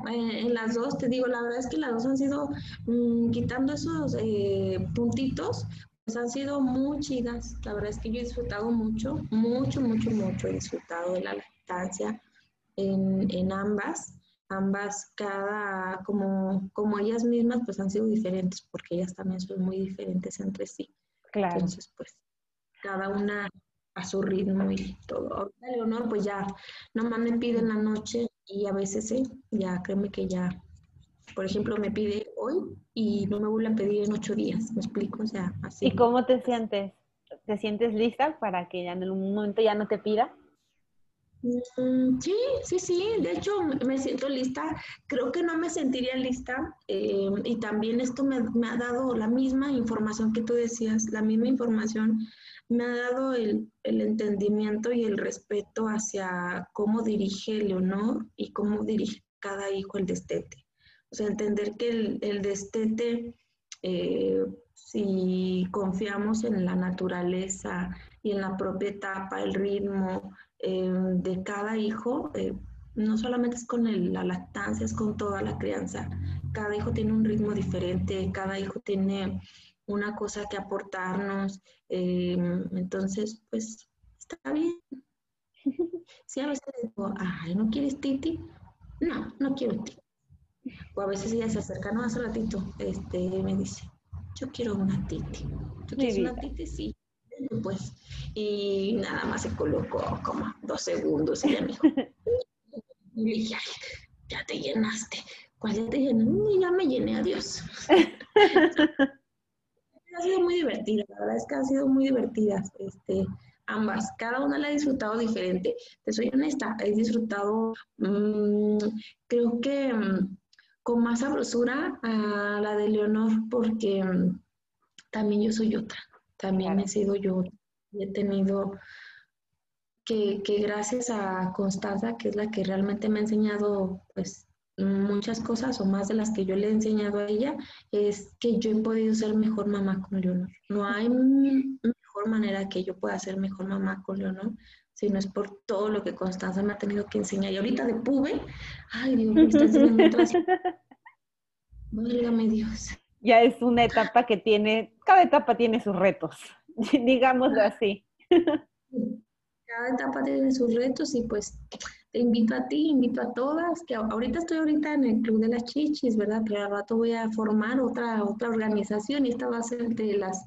Eh, en las dos, te digo, la verdad es que las dos han sido, mm, quitando esos eh, puntitos, pues han sido muy chidas. La verdad es que yo he disfrutado mucho, mucho, mucho, mucho. He disfrutado de la lactancia en, ambas. Ambas, cada, como, como ellas mismas, pues han sido diferentes, porque ellas también son muy diferentes entre sí. Claro. Entonces, pues, cada una a su ritmo y todo. Ahorita Leonor, pues ya, nomás me pide en la noche y a veces sí, ya créeme que ya, por ejemplo, me pide hoy y no me vuelve a pedir en ocho días, me explico, o sea, así. ¿Y cómo te sientes? ¿Te sientes lista para que ya en algún momento ya no te pida? Mm, sí, sí, sí, de hecho me siento lista, creo que no me sentiría lista eh, y también esto me, me, ha dado la misma información que tú decías, la misma información me ha dado el, entendimiento y el respeto hacia cómo dirige Leonor y cómo dirige cada hijo el destete. O sea, entender que el, destete, eh, si confiamos en la naturaleza y en la propia etapa, el ritmo eh, de cada hijo, eh, no solamente es con la lactancia, es con toda la crianza cada hijo tiene un ritmo diferente, cada hijo tiene una cosa que aportarnos, em, entonces, pues, está bien. Si a veces digo, ay, ¿no quieres titi? No, no quiero titi. O a veces ella se acerca, no, hace ratito, este, me dice, yo quiero una titi. ¿Tú quieres una titi? Sí. Pues, y nada más se colocó como dos segundos y ella me dijo, y dije, ya te llenaste. ¿Cuál ya te llené? ya me llené, adiós. ha sido muy divertida, la verdad es que han sido muy divertidas. Este, ambas, cada una la ha disfrutado diferente. Te soy honesta, he disfrutado, mm, creo que mm, con más sabrosura a la de Leonor, porque mm, también yo soy otra, también he sido yo, y he tenido que, que, gracias a Constanza, que es la que realmente me ha enseñado, pues, muchas cosas o más de las que yo le he enseñado a ella, es que yo he podido ser mejor mamá con Leonor. No hay mejor manera que yo pueda ser mejor mamá con Leonor si no es por todo lo que Constanza me ha tenido que enseñar. Y ahorita de pube, ay Dios, me está enseñando otras. Válgame Dios. Ya es una etapa que tiene, cada etapa tiene sus retos, digámoslo así. Cada etapa tiene sus retos y pues te invito a ti, invito a todas, que ahorita estoy ahorita en el Club de las Chichis, ¿verdad? Pero al rato voy a formar otra, otra organización y esta va a ser de las,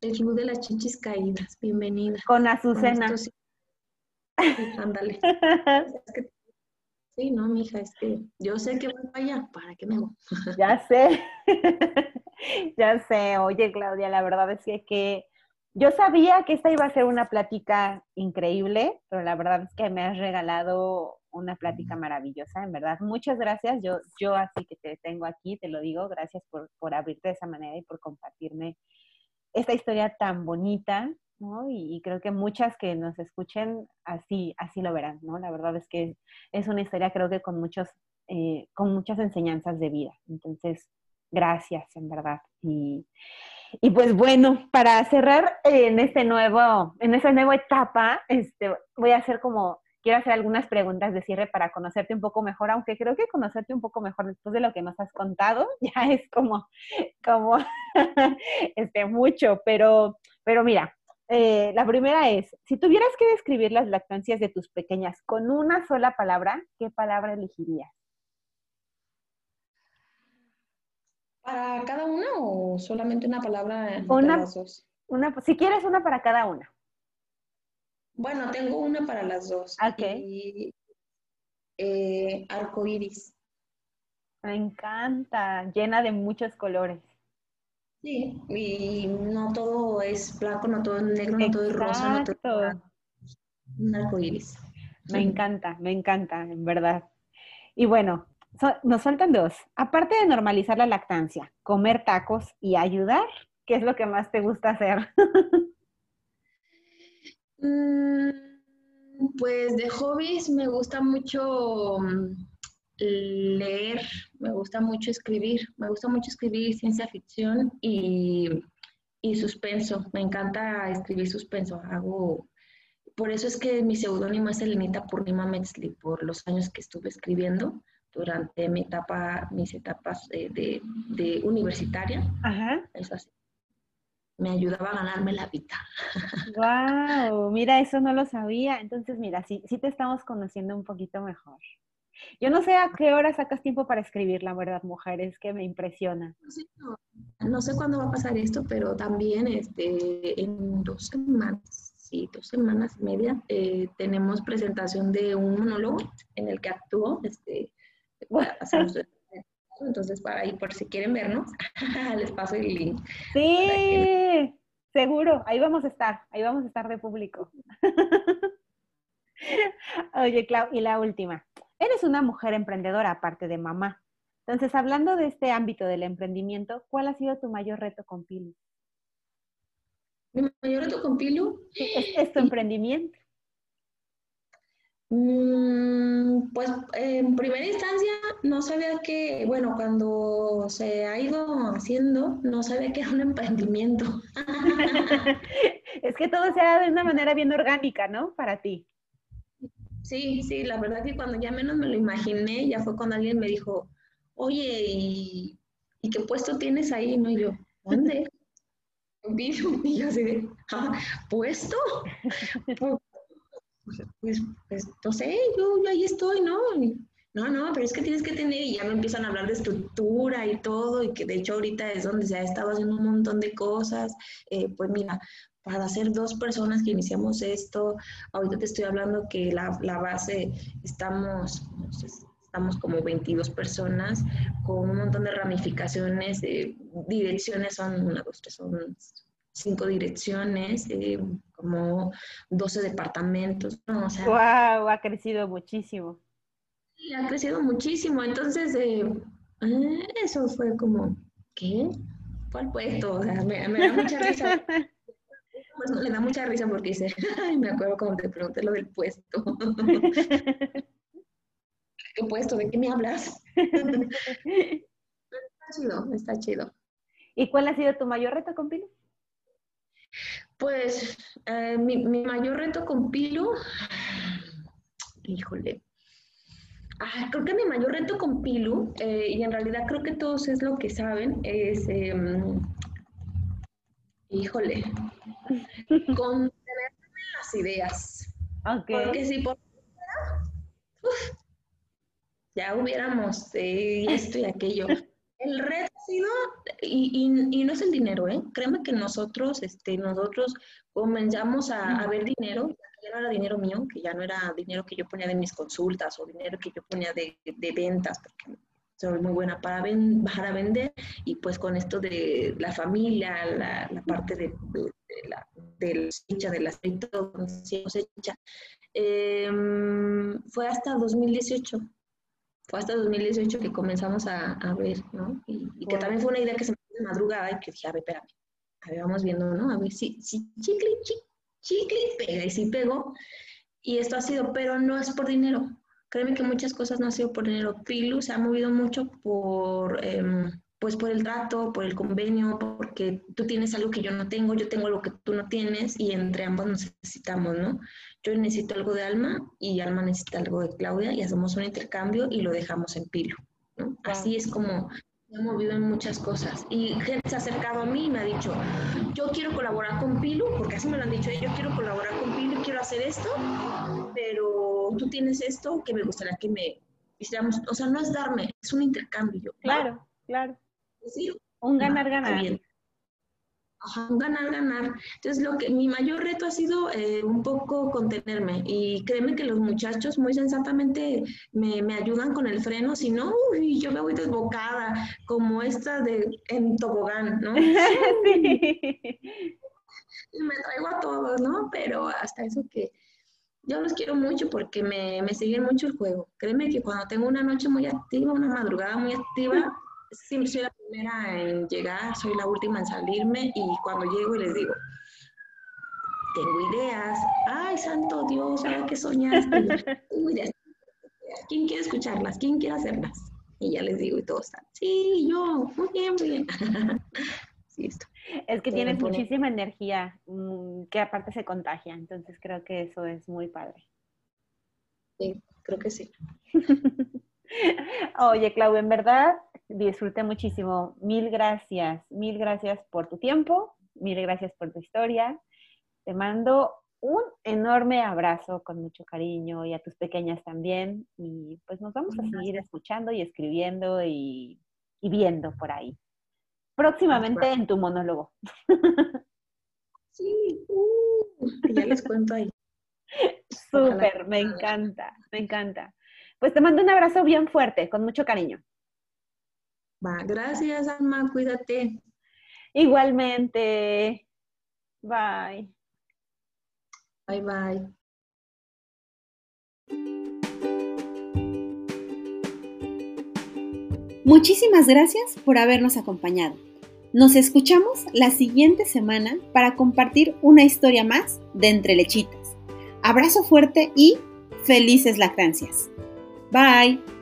el Club de las Chichis Caídas. Bienvenida. Con Azucena. ándale. sí, no, mija, es yo sé que voy para allá, ¿para qué me voy? ya sé. ya sé. Oye, Claudia, la verdad es que, que yo sabía que esta iba a ser una plática increíble, pero la verdad es que me has regalado una plática maravillosa, en verdad. Muchas gracias. Yo, yo así que te tengo aquí, te lo digo, gracias por, por abrirte de esa manera y por compartirme esta historia tan bonita, ¿no? Y, creo que muchas que nos escuchen así, así lo verán, ¿no? La verdad es que es una historia creo que con muchos, eh, con muchas enseñanzas de vida. Entonces, gracias, en verdad. Y, y pues bueno, para cerrar en este nuevo, en esta nueva etapa, este, voy a hacer como, quiero hacer algunas preguntas de cierre para conocerte un poco mejor, aunque creo que conocerte un poco mejor después de lo que nos has contado, ya es como, como, este, mucho, pero, pero mira, eh, la primera es, si tuvieras que describir las lactancias de tus pequeñas con una sola palabra, ¿qué palabra elegirías? ¿Para cada una o solamente una palabra una, las dos? Una, si quieres, una para cada una. Bueno, tengo una para las dos. Ok. Eh, arco iris. Me encanta, llena de muchos colores. Sí, y no todo es blanco, no todo es negro, no todo es rosa, no todo es un arco iris. Me encanta, me encanta, en verdad. Y bueno, nos faltan dos. Aparte de normalizar la lactancia, comer tacos y ayudar, ¿qué es lo que más te gusta hacer? Mm, pues de hobbies me gusta mucho mm, leer, me gusta mucho escribir, me gusta mucho escribir ciencia ficción y, y suspenso. Me encanta escribir suspenso. Hago por eso es que mi seudónimo es Elenita Purnima Metzli, por los años que estuve escribiendo durante mi etapa, mis etapas de, de, universitaria. Ajá. Eso así. Me ayudaba a ganarme la vida. ¡Wow! Mira, eso no lo sabía. Entonces, mira, sí, sí te estamos conociendo un poquito mejor. Yo no sé a qué hora sacas tiempo para escribir, la verdad, mujer, es que me impresiona. No sé, cuándo va a pasar esto, pero también este, en dos semanas, sí, dos semanas y media, eh, tenemos presentación de un monólogo en el que actúo este, entonces, para ahí, por si quieren vernos, les paso el link. Sí, seguro, ahí vamos a estar, ahí vamos a estar de público. Oye, Clau, y la última. Eres una mujer emprendedora aparte de mamá. Entonces, hablando de este ámbito del emprendimiento, ¿cuál ha sido tu mayor reto con Pilu? Mi mayor reto con Pilu es tu emprendimiento. Mm, pues en primera instancia no sabía que, bueno, cuando se ha ido haciendo, no sabía que era un emprendimiento. es que todo se ha de una manera bien orgánica, ¿no? Para ti. Sí, sí, la verdad que cuando ya menos me lo imaginé, ya fue cuando alguien me dijo, oye, ¿y, qué puesto tienes ahí? ¿No? Y yo, ¿dónde? Y yo así de, ¿ah, ¿puesto? Pues, pues, pues, no sé, yo, ahí estoy, ¿no? no, no, pero es que tienes que tener, y ya me empiezan a hablar de estructura y todo, y que de hecho ahorita es donde se ha estado haciendo un montón de cosas. Eh, pues mira, para ser dos personas que iniciamos esto, ahorita te estoy hablando que la, la base estamos, estamos como 22 personas con un montón de ramificaciones, de direcciones son una, dos, tres, son cinco direcciones, eh, como 12 departamentos. ¿no? O sea, ¡Wow! Ha crecido muchísimo. Sí, ha crecido muchísimo. Entonces, eh, eh, eso fue como, ¿qué? ¿Cuál puesto? O sea, me, da mucha risa. Pues, le da mucha risa porque dice, ay, me acuerdo cuando te pregunté lo del puesto. ¿Qué puesto? ¿De qué me hablas? está chido, está chido. ¿Y cuál ha sido tu mayor reto con Pilu? Pues eh, mi, mayor reto con Pilu, híjole, ah, creo que mi mayor reto con Pilu, eh, y en realidad creo que todos es lo que saben, es, em, híjole, contener las ideas. Porque si por ya hubiéramos eh, esto y aquello. El reto ha sido, y, y, no es el dinero, ¿eh? Créeme que nosotros, este, nosotros comenzamos a, ver dinero, que ya no era dinero mío, que ya no era dinero que yo ponía de mis consultas o dinero que yo ponía de, de ventas, porque soy muy buena para, para vender, y pues con esto de la familia, la, la parte de, de, la, de cosecha, de la cosecha, eh, fue hasta 2018 fue hasta 2018 que comenzamos a, a ver, ¿no? Y, que también fue una idea que se me dio de madrugada y que dije, a ver, espérame, a ver, vamos viendo, ¿no? A ver si, si chicle, chicle, chicle, pega, y si pego. Y esto ha sido, pero no es por dinero. Créeme que muchas cosas no han sido por dinero. Pilu se ha movido mucho por, em, pues por el trato, por el convenio, porque tú tienes algo que yo no tengo, yo tengo algo que tú no tienes y entre ambos nos necesitamos, ¿no? yo necesito algo de Alma y Alma necesita algo de Claudia y hacemos un intercambio y lo dejamos en pilo. ¿no? Así es como me he movido en muchas cosas. Y gente se ha acercado a mí y me ha dicho, yo quiero colaborar con Pilu, porque así me lo han dicho, yo quiero colaborar con Pilu, quiero hacer esto, pero tú tienes esto que me gustaría que me hiciéramos. O sea, no es darme, es un intercambio. Claro, claro. un ganar-ganar. Ganar, ganar. Entonces, lo que mi mayor reto ha sido eh, un poco contenerme y créeme que los muchachos muy sensatamente me, me ayudan con el freno, si no, uy, yo me voy desbocada, como esta de en tobogán, ¿no? sí. Y me traigo a todos, ¿no? Pero hasta eso que yo los quiero mucho porque me, me siguen mucho el juego. Créeme que cuando tengo una noche muy activa, una madrugada muy activa, siempre soy la primera en llegar, soy la última en salirme y cuando llego y les digo, tengo ideas, ay, santo Dios, ahora que soñaste, tengo ideas. ¿Quién quiere escucharlas? ¿Quién quiere hacerlas? Y ya les digo y todos están, sí, yo, muy bien, muy bien. Es que tienes muchísima energía mm, que aparte se contagia, entonces creo que eso es muy padre. Sí, creo que sí. Oye, Clau, en verdad disfruté muchísimo. Mil gracias, mil gracias por tu tiempo, mil gracias por tu historia. Te mando un enorme abrazo con mucho cariño y a tus pequeñas también. Y pues nos vamos a seguir escuchando y escribiendo y, viendo por ahí. Próximamente en tu monólogo. Sí, uh, ya les cuento ahí. Súper, me encanta, me encanta. Pues te mando un abrazo bien fuerte, con mucho cariño. Va, gracias, Alma, cuídate. Igualmente. Bye. Bye, bye. Muchísimas gracias por habernos acompañado. Nos escuchamos la siguiente semana para compartir una historia más de Entre Lechitas. Abrazo fuerte y felices lactancias. Bye.